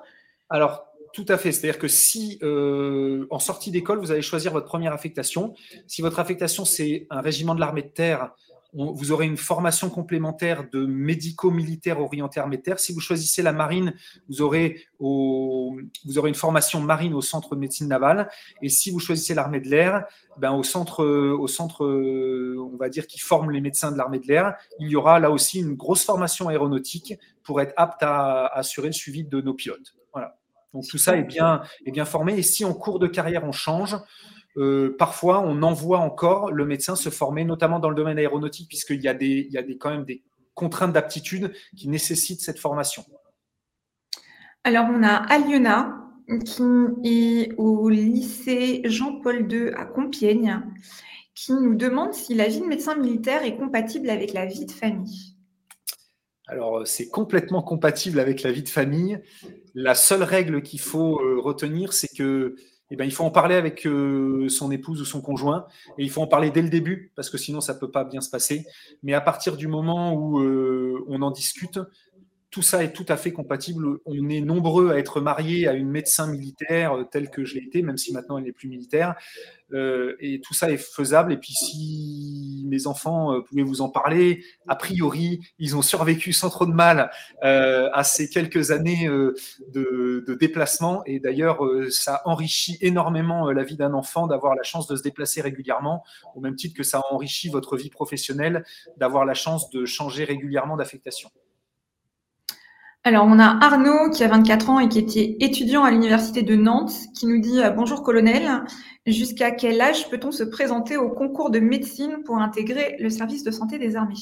S2: Alors, tout à fait. C'est-à-dire que si euh, en sortie d'école, vous allez choisir votre première affectation, si votre affectation c'est un régiment de l'armée de terre vous aurez une formation complémentaire de médico-militaire orienté armée de terre. Si vous choisissez la marine, vous aurez, au, vous aurez une formation marine au centre de médecine navale. Et si vous choisissez l'armée de l'air, ben au centre, au centre, on va dire, qui forme les médecins de l'armée de l'air, il y aura là aussi une grosse formation aéronautique pour être apte à, assurer le suivi de nos pilotes. Voilà. Donc tout ça est bien, est bien formé. Et si en cours de carrière on change, euh, parfois on envoie encore le médecin se former, notamment dans le domaine aéronautique, puisqu'il y a, des, il y a des, quand même des contraintes d'aptitude qui nécessitent cette formation.
S1: Alors, on a Aliona qui est au lycée Jean-Paul II à Compiègne, qui nous demande si la vie de médecin militaire est compatible avec la vie de famille.
S2: Alors, c'est complètement compatible avec la vie de famille. La seule règle qu'il faut euh, retenir, c'est que eh ben, il faut en parler avec euh, son épouse ou son conjoint. Et il faut en parler dès le début, parce que sinon, ça ne peut pas bien se passer. Mais à partir du moment où euh, on en discute, tout ça est tout à fait compatible. On est nombreux à être mariés à une médecin militaire euh, telle que je l'ai été, même si maintenant elle n'est plus militaire. Euh, et tout ça est faisable. Et puis si mes enfants euh, pouvaient vous en parler, a priori, ils ont survécu sans trop de mal à ces quelques années de, de, déplacement. Et d'ailleurs, ça enrichit énormément la vie d'un enfant d'avoir la chance de se déplacer régulièrement, au même titre que ça enrichit votre vie professionnelle d'avoir la chance de changer régulièrement d'affectation.
S1: Alors, on a Arnaud qui a 24 ans et qui était étudiant à l'université de Nantes, qui nous dit euh, Bonjour colonel, jusqu'à quel âge peut-on se présenter au concours de médecine pour intégrer le service de santé des armées?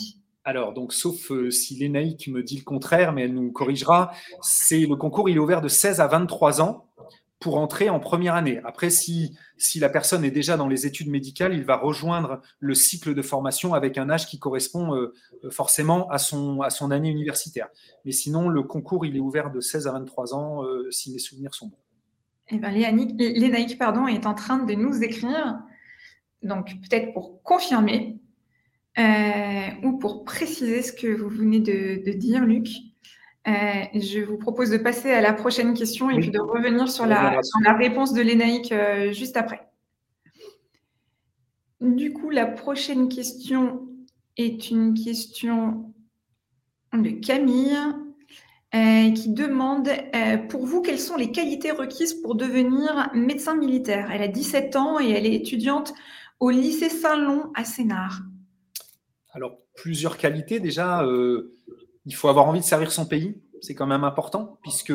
S2: Alors, donc, sauf euh, si Lénaïque me dit le contraire, mais elle nous corrigera, c'est le concours, il est ouvert de 16 à 23 ans pour entrer en première année. Après, si, si la personne est déjà dans les études médicales, il va rejoindre le cycle de formation avec un âge qui correspond euh, forcément à son, à son année universitaire. Mais sinon, le concours, il est ouvert de 16 à 23 ans, euh, si mes souvenirs sont bons.
S1: Eh ben, Lénaïque pardon, est en train de nous écrire, donc peut-être pour confirmer euh, ou pour préciser ce que vous venez de dire, Luc. Euh, je vous propose de passer à la prochaine question et puis de revenir sur la, la réponse de Lénaïque euh, juste après. Du coup, la prochaine question est une question de Camille euh, qui demande pour vous quelles sont les qualités requises pour devenir médecin militaire? Elle a 17 ans et elle est étudiante au lycée Saint-Lon à Sénart.
S2: Alors, plusieurs qualités. Déjà, il faut avoir envie de servir son pays, c'est quand même important, puisque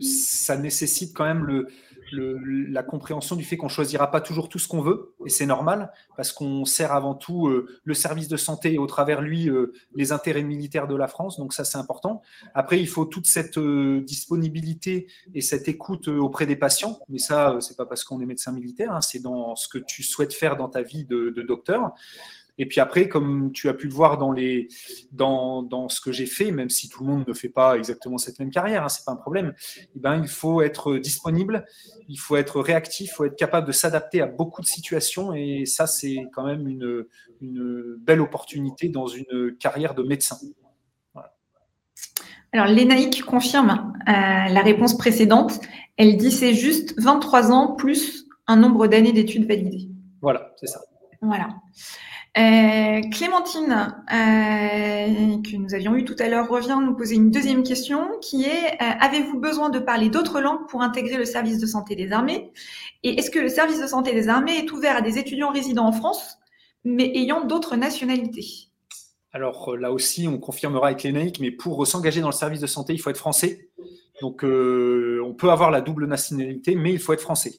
S2: ça nécessite quand même la compréhension du fait qu'on choisira pas toujours tout ce qu'on veut, et c'est normal, parce qu'on sert avant tout euh, le service de santé et au travers lui euh, les intérêts militaires de la France, donc ça c'est important. Après, il faut toute cette euh, disponibilité et cette écoute auprès des patients, mais ça c'est pas parce qu'on est médecin militaire, hein, c'est dans ce que tu souhaites faire dans ta vie de docteur. Et puis après, comme tu as pu le voir dans, les, dans, dans ce que j'ai fait, même si tout le monde ne fait pas exactement cette même carrière, hein, ce n'est pas un problème, eh ben, il faut être disponible, il faut être réactif, il faut être capable de s'adapter à beaucoup de situations. Et ça, c'est quand même une, une, belle opportunité dans une carrière de médecin.
S1: Alors, Lénaïque confirme euh, la réponse précédente. Elle dit c'est juste 23 ans plus un nombre d'années d'études validées.
S2: Voilà, c'est ça.
S1: Voilà. Euh, Clémentine, euh, que nous avions eu tout à l'heure, revient nous poser une deuxième question qui est euh, avez-vous besoin de parler d'autres langues pour intégrer le service de santé des armées? Et est-ce que le service de santé des armées est ouvert à des étudiants résidant en France, mais ayant d'autres nationalités?
S2: Alors là aussi, on confirmera avec les mais pour s'engager dans le service de santé, il faut être français. Donc, euh, on peut avoir la double nationalité, mais il faut être français.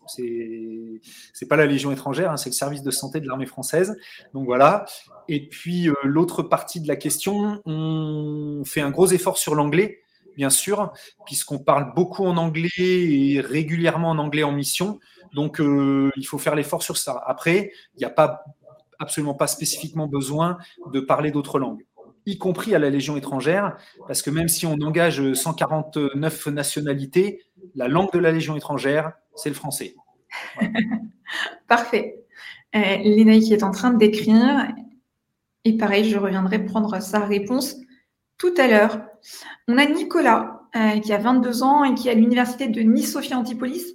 S2: C'est pas la Légion étrangère, hein, c'est le service de santé de l'armée française. Donc voilà. Et puis euh, l'autre partie de la question, on fait un gros effort sur l'anglais, bien sûr, puisqu'on parle beaucoup en anglais et régulièrement en anglais en mission. Donc euh, il faut faire l'effort sur ça. Après, il n'y a pas absolument pas spécifiquement besoin de parler d'autres langues y compris à la Légion étrangère, parce que même si on engage 149 nationalités, la langue de la Légion étrangère, c'est le français.
S1: Parfait. Euh, qui est en train d'écrire, et pareil, je reviendrai prendre sa réponse tout à l'heure. On a Nicolas, euh, qui a 22 ans et qui est à l'université de Nice-Sophia Antipolis,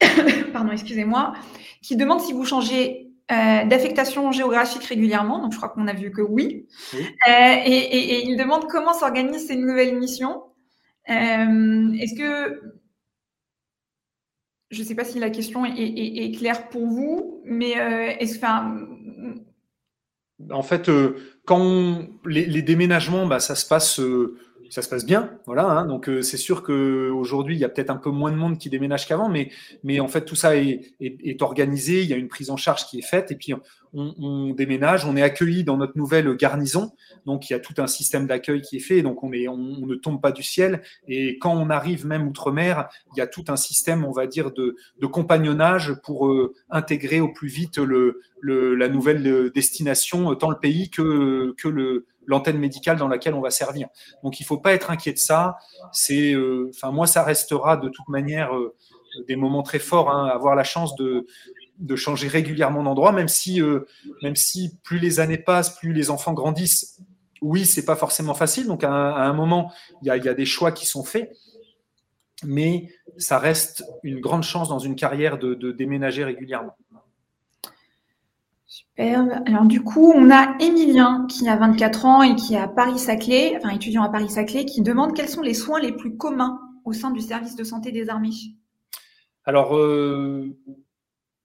S1: pardon, excusez-moi, qui demande si vous changez euh, d'affectation géographique régulièrement. Donc, je crois qu'on a vu que oui. Euh, et, il demande comment s'organisent ces nouvelles missions. Euh, est-ce que je ne sais pas si la question est, claire pour vous, mais est-ce enfin,
S2: en fait, quand les, déménagements, bah, ça se passe ça se passe bien, voilà. Hein. donc euh, c'est sûr qu'aujourd'hui il y a peut-être un peu moins de monde qui déménage qu'avant, mais, en fait tout ça est, organisé, il y a une prise en charge qui est faite, et puis on, déménage, on est accueilli dans notre nouvelle garnison, donc il y a tout un système d'accueil qui est fait, donc on, on, ne tombe pas du ciel, et quand on arrive même outre-mer, il y a tout un système, on va dire, de, compagnonnage pour euh, intégrer au plus vite la nouvelle destination, tant le pays que le l'antenne médicale dans laquelle on va servir. Donc il ne faut pas être inquiet de ça. C'est, euh, enfin moi ça restera de toute manière euh, des moments très forts, hein, avoir la chance de, changer régulièrement d'endroit, même si, euh, même si plus les années passent, plus les enfants grandissent oui, c'est pas forcément facile. Donc, à un, moment, il y, a, des choix qui sont faits, mais ça reste une grande chance dans une carrière de, déménager régulièrement.
S1: Superbe. Alors, du coup, on a Émilien qui a 24 ans et qui est à Paris-Saclay, enfin étudiant à Paris-Saclay, qui demande quels sont les soins les plus communs au sein du service de santé des armées.
S2: Alors, euh,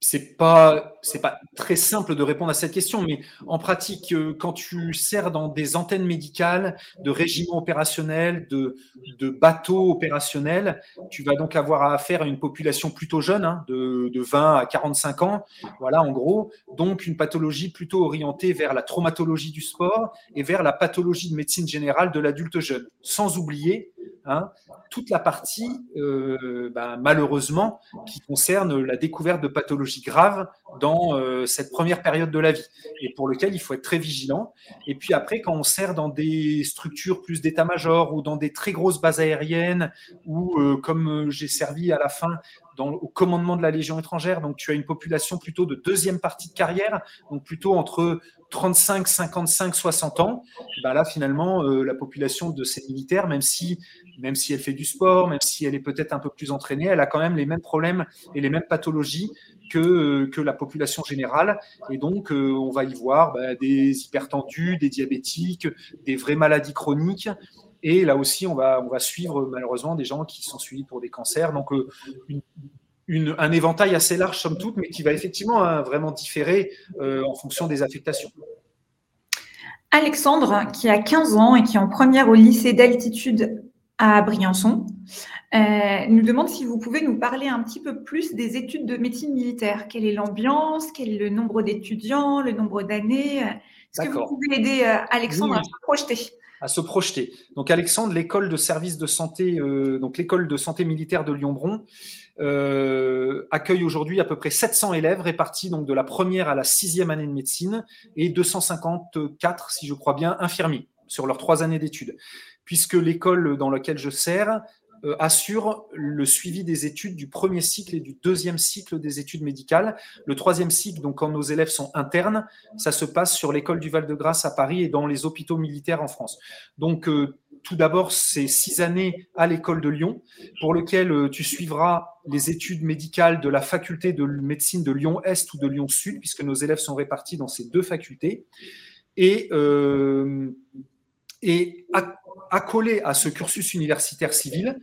S2: c'est pas c'est pas très simple de répondre à cette question, mais en pratique, euh, quand tu sers dans des antennes médicales, de régiments opérationnels, de, bateaux opérationnels, tu vas donc avoir affaire à une population plutôt jeune, hein, de, de 20 à 45 ans, voilà en gros, donc une pathologie plutôt orientée vers la traumatologie du sport et vers la pathologie de médecine générale de l'adulte jeune, sans oublier hein, toute la partie, euh, ben, malheureusement, qui concerne la découverte de pathologies graves dans euh, cette première période de la vie, et pour lequel il faut être très vigilant. Et puis après, quand on sert dans des structures plus d'état-major ou dans des très grosses bases aériennes, ou euh, comme j'ai servi à la fin au commandement de la Légion étrangère, donc tu as une population plutôt de deuxième partie de carrière, donc plutôt entre 35, 55, 60 ans, ben là finalement la population de ces militaires, même si même si elle fait du sport, même si elle est peut-être un peu plus entraînée, elle a quand même les mêmes problèmes et les mêmes pathologies que, euh, que la population générale. Et donc, euh, on va y voir bah, des hypertendus, des diabétiques, des vraies maladies chroniques. Et là aussi, on va, on va suivre malheureusement des gens qui sont suivis pour des cancers. Donc, euh, une, un éventail assez large, somme toute, mais qui va effectivement hein, vraiment différer en fonction des affectations.
S1: Alexandre, qui a 15 ans et qui est en première au lycée d'altitude à Briançon, euh, nous demande si vous pouvez nous parler un petit peu plus des études de médecine militaire. Quelle est l'ambiance? Quel est le nombre d'étudiants? Le nombre d'années? Est-ce que vous pouvez aider euh, Alexandre à se projeter?
S2: À se projeter. Donc Alexandre, l'école de service de santé, euh, donc l'école de santé militaire de Lyon-Bron, accueille aujourd'hui à peu près 700 élèves répartis donc de la première à la sixième année de médecine et 254, si je crois bien, infirmiers sur leurs trois années d'études puisque l'école dans laquelle je sers euh, assure le suivi des études du premier cycle et du deuxième cycle des études médicales. Le troisième cycle, donc quand nos élèves sont internes, ça se passe sur l'école du Val-de-Grâce à Paris et dans les hôpitaux militaires en France. Donc euh, tout d'abord, c'est six années à l'école de Lyon, pour lequel euh, tu suivras les études médicales de la faculté de médecine de Lyon-Est ou de Lyon-Sud, puisque nos élèves sont répartis dans ces deux facultés. Accolé à ce cursus universitaire civil,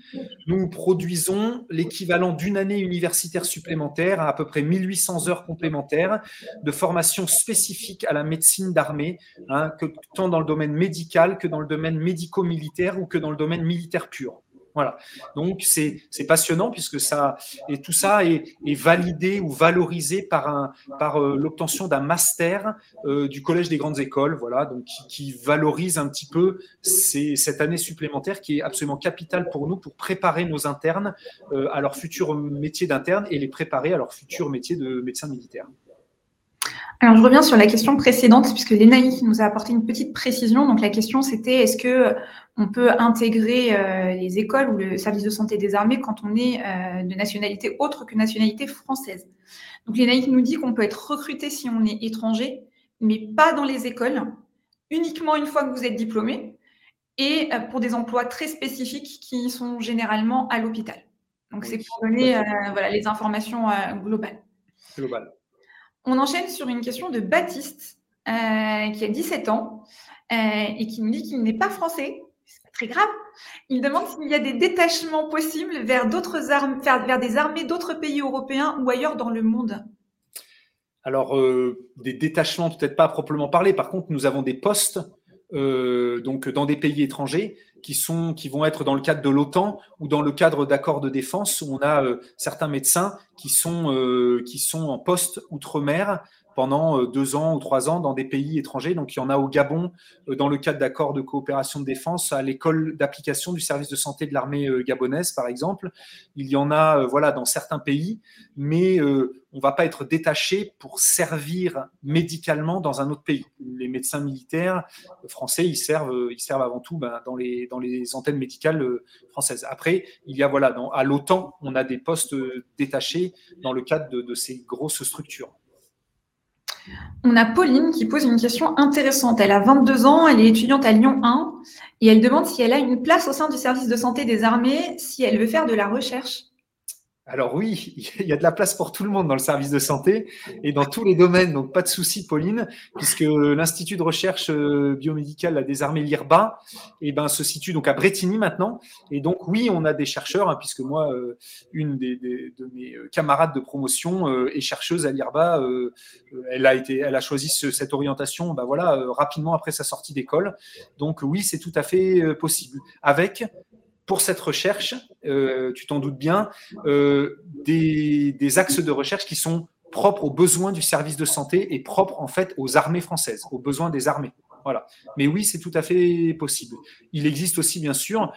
S2: nous produisons l'équivalent d'une année universitaire supplémentaire, à, peu près 1800 heures complémentaires de formation spécifique à la médecine d'armée, hein, tant dans le domaine médical que dans le domaine médico-militaire ou que dans le domaine militaire pur. Voilà. Donc c'est passionnant puisque ça et tout ça est, validé ou valorisé par euh, l'obtention d'un master euh, du collège des grandes écoles. Voilà, donc qui, valorise un petit peu cette année supplémentaire qui est absolument capitale pour nous pour préparer nos internes euh, à leur futur métier d'interne et les préparer à leur futur métier de médecin militaire.
S1: Alors, je reviens sur la question précédente, puisque Lénaï nous a apporté une petite précision. Donc, la question, c'était est-ce que on peut intégrer euh, les écoles ou le service de santé des armées quand on est euh, de nationalité autre que nationalité française? Donc, Lénaï nous dit qu'on peut être recruté si on est étranger, mais pas dans les écoles, uniquement une fois que vous êtes diplômé, et euh, pour des emplois très spécifiques qui sont généralement à l'hôpital. Donc, c'est pour donner voilà, les informations globales.
S2: Globales.
S1: On enchaîne sur une question de Baptiste, euh, qui a 17 ans euh, et qui nous dit qu'il n'est pas français. C'est pas très grave. Il demande s'il y a des détachements possibles vers des armées d'autres pays européens ou ailleurs dans le monde.
S2: Alors, euh, des détachements, peut-être pas à proprement parler. Par contre, nous avons des postes donc dans des pays étrangers qui, sont, qui vont être dans le cadre de l'OTAN ou dans le cadre d'accords de défense où on a certains médecins qui sont, euh, qui sont en poste outre-mer pendant euh, deux ans ou trois ans dans des pays étrangers. Donc, il y en a au Gabon, euh, dans le cadre d'accords de coopération de défense, à l'école d'application du service de santé de l'armée gabonaise, par exemple. Il y en a, voilà, dans certains pays, mais on va pas être détaché pour servir médicalement dans un autre pays. Les médecins militaires français, ils servent, ils servent avant tout ben, dans, les, dans les antennes médicales françaises. Après, il y a, voilà, à l'OTAN, on a des postes détachés dans le cadre de, ces grosses structures.
S1: On a Pauline qui pose une question intéressante. Elle a 22 ans, elle est étudiante à Lyon 1 et elle demande si elle a une place au sein du service de santé des armées, si elle veut faire de la recherche.
S2: Alors oui, il y a de la place pour tout le monde dans le service de santé et dans tous les domaines, donc pas de souci, Pauline, puisque l'Institut de recherche euh, biomédicale a désarmé l'IRBA ben, se situe donc à Bretigny maintenant. Et donc oui, on a des chercheurs, hein, puisque moi, euh, une des, de mes euh, camarades de promotion est chercheuse à l'IRBA. elle, a été, elle a choisi cette orientation ben voilà, rapidement après sa sortie d'école. Donc oui, c'est tout à fait possible. Avec pour cette recherche, euh, tu t'en doutes bien, euh, des, axes de recherche qui sont propres aux besoins du service de santé et propres en fait aux armées françaises, aux besoins des armées. Voilà. Mais oui, c'est tout à fait possible. Il existe aussi, bien sûr,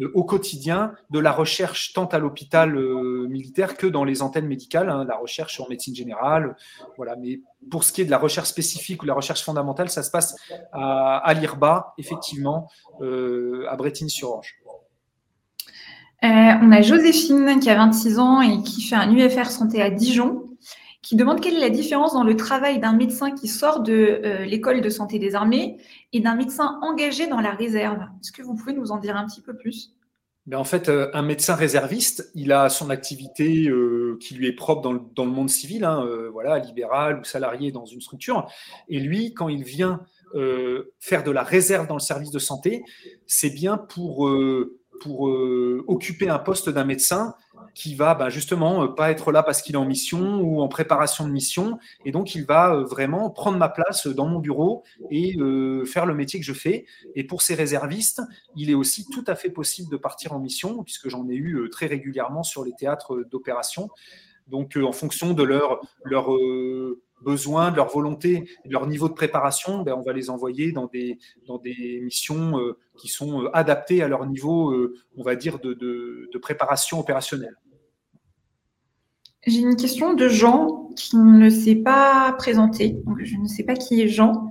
S2: euh, au quotidien, de la recherche tant à l'hôpital militaire que dans les antennes médicales, hein, la recherche en médecine générale. Voilà. Mais pour ce qui est de la recherche spécifique ou la recherche fondamentale, ça se passe à, l'IRBA, effectivement, à Bretigny-sur-Orge.
S1: Euh, on a Joséphine qui a 26 ans et qui fait un UFR santé à Dijon, qui demande quelle est la différence dans le travail d'un médecin qui sort de euh, l'école de santé des armées et d'un médecin engagé dans la réserve. Est-ce que vous pouvez nous en dire un petit peu plus?
S2: Ben en fait, euh, un médecin réserviste, il a son activité qui lui est propre dans le, monde civil, hein, voilà, libéral ou salarié dans une structure. Et lui, quand il vient faire de la réserve dans le service de santé, c'est bien pour pour euh, occuper un poste d'un médecin qui va bah, justement euh, pas être là parce qu'il est en mission ou en préparation de mission. Et donc, il va euh, vraiment prendre ma place dans mon bureau et faire le métier que je fais. Et pour ces réservistes, il est aussi tout à fait possible de partir en mission, puisque j'en ai eu très régulièrement sur les théâtres d'opération. Donc, en fonction de leur, leur besoin, de leur volonté, de leur niveau de préparation, ben, on va les envoyer dans des, dans des missions euh, qui sont euh, adaptées à leur niveau, euh, on va dire, de, de, préparation opérationnelle.
S1: J'ai une question de Jean qui ne s'est pas présenté. Donc je ne sais pas qui est Jean.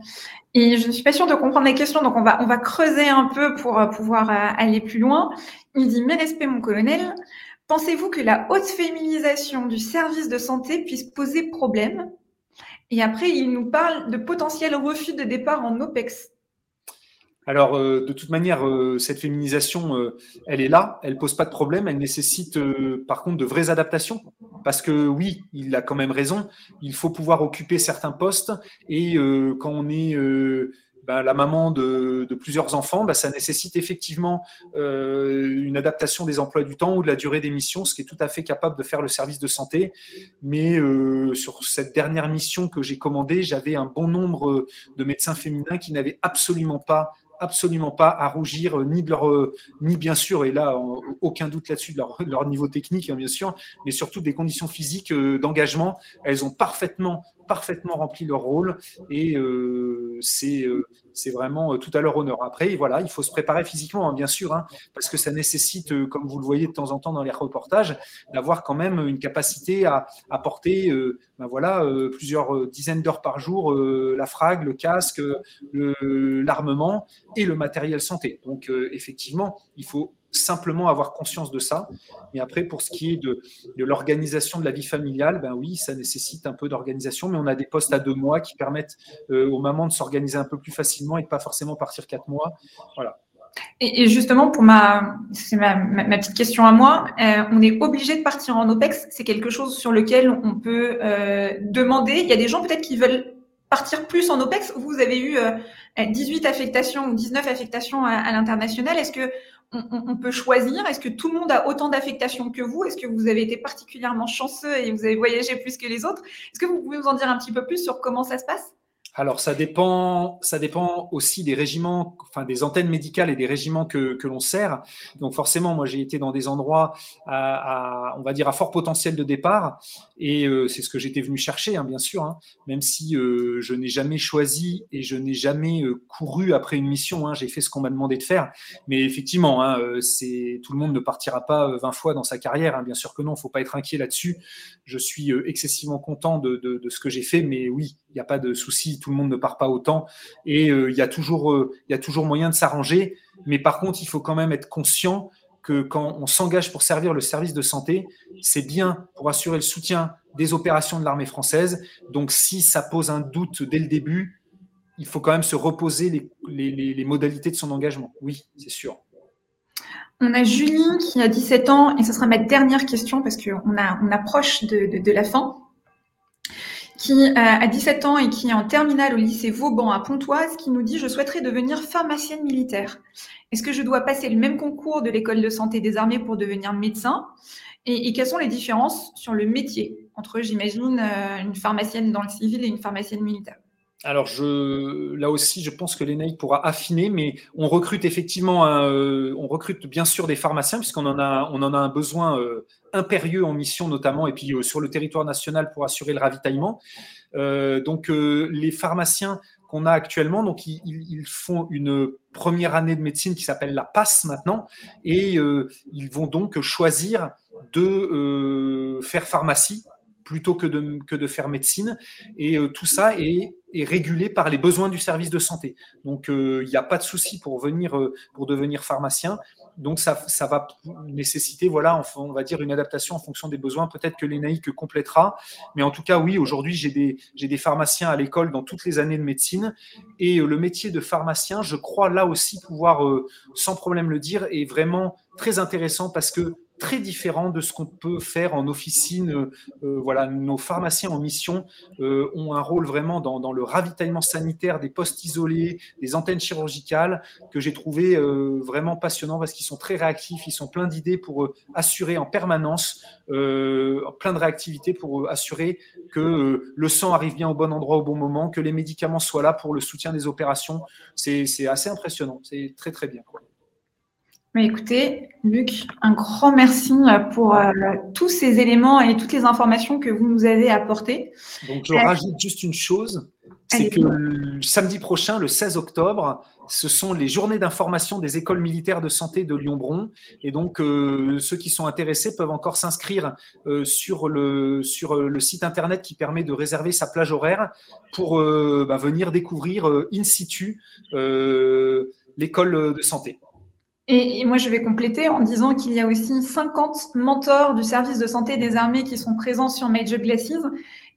S1: Et je ne suis pas sûre de comprendre la question, donc on va, on va creuser un peu pour pouvoir aller plus loin. Il dit Mes respects, mon colonel. Pensez-vous que la haute féminisation du service de santé puisse poser problème? Et après, il nous parle de potentiel refus de départ en OPEX.
S2: Alors, euh, de toute manière, euh, cette féminisation, euh, elle est là, elle pose pas de problème, elle nécessite par contre de vraies adaptations. Parce que oui, il a quand même raison, il faut pouvoir occuper certains postes et quand on est bah, la maman de, plusieurs enfants, bah, ça nécessite effectivement euh, une adaptation des emplois du temps ou de la durée des missions, ce qui est tout à fait capable de faire le service de santé. Mais euh, sur cette dernière mission que j'ai commandée, j'avais un bon nombre de médecins féminins qui n'avaient absolument pas absolument pas à rougir ni de leur ni bien sûr et là aucun doute là-dessus de leur, niveau technique hein, bien sûr mais surtout des conditions physiques euh, d'engagement elles ont parfaitement parfaitement rempli leur rôle et euh, c'est euh, vraiment euh, tout à leur honneur. Après, voilà, il faut se préparer physiquement, hein, bien sûr, hein, parce que ça nécessite, comme vous le voyez de temps en temps dans les reportages, d'avoir quand même une capacité à, à porter ben voilà, plusieurs dizaines d'heures par jour la frague, le casque, l'armement et le matériel santé. Donc, effectivement, il faut simplement avoir conscience de ça. Mais après, pour ce qui est de, l'organisation de la vie familiale, ben oui, ça nécessite un peu d'organisation, mais on a des postes à deux mois qui permettent euh, aux mamans de s'organiser un peu plus facilement et de pas forcément partir quatre mois. Voilà.
S1: Et, justement, pour ma, c'est ma, petite question à moi, euh, on est obligé de partir en OPEX. C'est quelque chose sur lequel on peut euh, demander. Il y a des gens peut-être qui veulent partir plus en OPEX. Vous avez eu 18 affectations ou 19 affectations à l'international. Est-ce que on, peut choisir. Est-ce que tout le monde a autant d'affectation que vous? Est-ce que vous avez été particulièrement chanceux et vous avez voyagé plus que les autres? Est-ce que vous pouvez nous en dire un petit peu plus sur comment ça se passe?
S2: Alors, ça dépend, ça dépend aussi des régiments, enfin des antennes médicales et des régiments que, que l'on sert. Donc, forcément, moi, j'ai été dans des endroits à, on va dire, à fort potentiel de départ. Et euh, c'est ce que j'étais venu chercher, hein, bien sûr, hein, même si euh, je n'ai jamais choisi et je n'ai jamais euh, couru après une mission. Hein, j'ai fait ce qu'on m'a demandé de faire. Mais effectivement, c'est tout le monde ne partira pas 20 fois dans sa carrière. Bien sûr que non, il faut pas être inquiet là-dessus. Je suis excessivement content de, de, de ce que j'ai fait, mais oui, il n'y a pas de souci tout le monde ne part pas autant et euh, il, y a toujours, euh, y a toujours moyen de s'arranger. Mais par contre, il faut quand même être conscient que quand on s'engage pour servir le service de santé, c'est bien pour assurer le soutien des opérations de l'armée française. Donc, si ça pose un doute dès le début, il faut quand même se reposer les, modalités de son engagement. Oui, c'est sûr.
S1: On a Julie qui a 17 ans, et ce sera ma dernière question parce qu'on on approche de, la fin, qui euh, a 17 ans et qui est en terminale au lycée Vauban à Pontoise, qui nous dit Je souhaiterais devenir pharmacienne militaire. Est-ce que je dois passer le même concours de l'école de santé des armées pour devenir médecin? Et, quelles sont les différences sur le métier entre, j'imagine, euh, une pharmacienne dans le civil et une pharmacienne militaire?
S2: Alors, là aussi, je pense que l'ENAI pourra affiner, mais on recrute effectivement, euh, on recrute bien sûr des pharmaciens, puisqu'on en a, on en a un besoin euh, impérieux en mission notamment, et puis sur le territoire national pour assurer le ravitaillement. donc, les pharmaciens qu'on a actuellement, donc ils, ils, font une première année de médecine qui s'appelle la PASSE maintenant, et ils vont donc choisir de euh, faire pharmacie plutôt que de, faire médecine. Et euh, tout ça est, régulé par les besoins du service de santé. Donc, euh, il n'y a pas de souci pour, venir, pour devenir pharmacien. Donc, ça, va nécessiter, voilà, on va dire, une adaptation en fonction des besoins. Peut-être que l'ENAIC complétera. Mais en tout cas, oui, aujourd'hui, j'ai des, des pharmaciens à l'école dans toutes les années de médecine. Et le métier de pharmacien, je crois là aussi pouvoir, sans problème le dire, est vraiment très intéressant parce que très différent de ce qu'on peut faire en officine. Euh, euh, voilà, nos pharmaciens en mission euh, ont un rôle vraiment dans, le ravitaillement sanitaire des postes isolés, des antennes chirurgicales, que j'ai trouvé vraiment passionnant parce qu'ils sont très réactifs, ils sont pleins d'idées pour assurer en permanence, plein de réactivité pour assurer que le sang arrive bien au bon endroit au bon moment, que les médicaments soient là pour le soutien des opérations. C'est assez impressionnant, c'est très très bien.
S1: Écoutez, Luc, un grand merci euh, pour euh, tous ces éléments et toutes les informations que vous nous avez apportées.
S2: Donc, je rajoute juste une chose, c'est que le samedi prochain, le 16 octobre, ce sont les journées d'information des écoles militaires de santé de Lyon-Bron. Et donc, euh, ceux qui sont intéressés peuvent encore s'inscrire sur, le, sur le site internet qui permet de réserver sa plage horaire pour bah, venir découvrir in situ l'école de santé.
S1: Et, moi, je vais compléter en disant qu'il y a aussi 50 mentors du service de santé des armées qui sont présents sur Major Glasses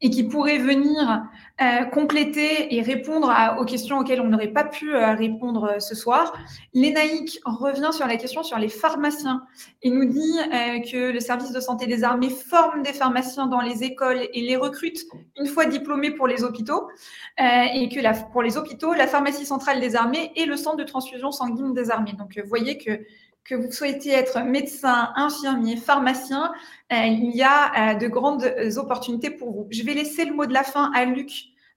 S1: et qui pourraient venir euh, compléter et répondre aux questions auxquelles on n'aurait pas pu euh, répondre euh, ce soir. L'ENAIC revient sur la question sur les pharmaciens et nous dit que le service de santé des armées forme des pharmaciens dans les écoles et les recrute une fois diplômés pour les hôpitaux et que pour les hôpitaux, la pharmacie centrale des armées est le centre de transfusion sanguine des armées. Donc, vous voyez que que vous souhaitez être médecin, infirmier, pharmacien, euh, il y a euh, de grandes opportunités pour vous. Je vais laisser le mot de la fin à Luc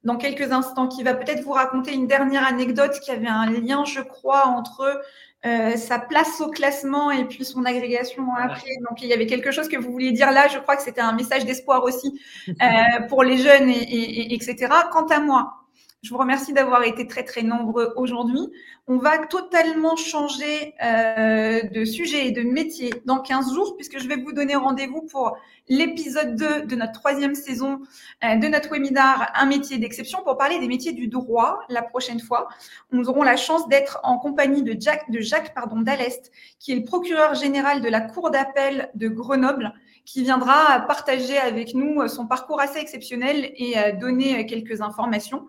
S1: dans quelques instants, qui va peut-être vous raconter une dernière anecdote qui avait un lien, je crois, entre euh, sa place au classement et puis son agrégation après. Donc, il y avait quelque chose que vous vouliez dire là. Je crois que c'était un message d'espoir aussi pour les jeunes, et, etc. Quant à moi, je vous remercie d'avoir été très très nombreux aujourd'hui. On va totalement changer euh, de sujet et de métier dans 15 jours puisque je vais vous donner rendez-vous pour l'épisode 2 de notre troisième saison euh, de notre webinaire Un métier d'exception pour parler des métiers du droit la prochaine fois. Nous aurons la chance d'être en compagnie de Jacques, de Jacques pardon, Dallest, qui est le procureur général de la Cour d'appel de Grenoble qui viendra partager avec nous son parcours assez exceptionnel et euh, donner quelques informations.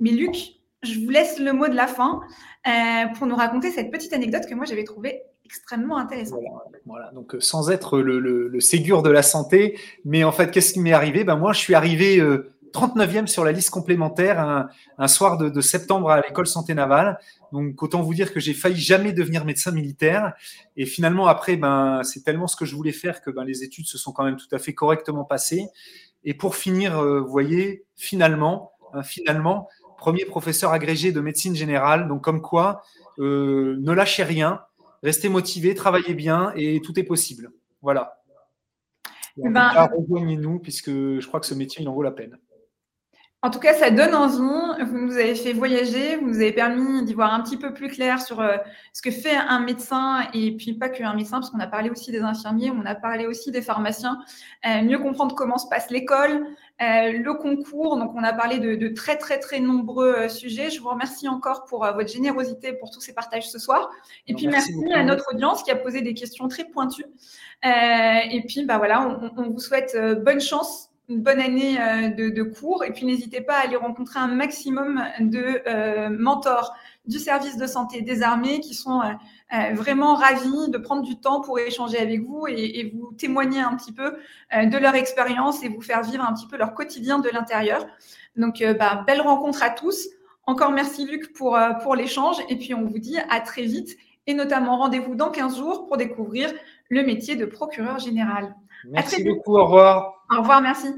S1: Mais Luc, je vous laisse le mot de la fin euh, pour nous raconter cette petite anecdote que moi j'avais trouvée extrêmement intéressante.
S2: Voilà, donc euh, sans être le, Ségur de la santé, mais en fait, qu'est-ce qui m'est arrivé? Ben, Moi, je suis arrivé 39e euh, sur la liste complémentaire un, soir de, septembre à l'école santé navale. Donc, autant vous dire que j'ai failli jamais devenir médecin militaire. Et finalement, après, ben, c'est tellement ce que je voulais faire que ben, les études se sont quand même tout à fait correctement passées. Et pour finir, vous voyez, finalement, hein, finalement, premier professeur agrégé de médecine générale. Donc, comme quoi, euh, ne lâchez rien, restez motivé, travaillez bien et tout est possible. Voilà. Eh ben, rejoignez-nous puisque je crois que ce métier, il en vaut la peine.
S1: En tout cas, ça donne envie. Vous nous avez fait voyager, vous nous avez permis d'y voir un petit peu plus clair sur euh, ce que fait un médecin et puis pas qu'un médecin, parce qu'on a parlé aussi des infirmiers, on a parlé aussi des pharmaciens. Euh, mieux comprendre comment se passe l'école, le concours. Donc, on a parlé de, très, très, très nombreux sujets. Je vous remercie encore pour votre générosité, pour tous ces partages ce soir. Et puis, merci, à notre audience qui a posé des questions très pointues. et puis, bah voilà, on vous souhaite bonne chance une bonne année de, cours. Et puis, n'hésitez pas à aller rencontrer un maximum de mentors du service de santé des armées qui sont vraiment ravis de prendre du temps pour échanger avec vous et, vous témoigner un petit peu de leur expérience et vous faire vivre un petit peu leur quotidien de l'intérieur. Donc, bah, belle rencontre à tous. Encore merci Luc pour, pour l'échange et puis on vous dit à très vite et notamment rendez-vous dans 15 jours pour découvrir le métier de procureur général.
S2: Merci beaucoup, au revoir.
S1: Au revoir, merci.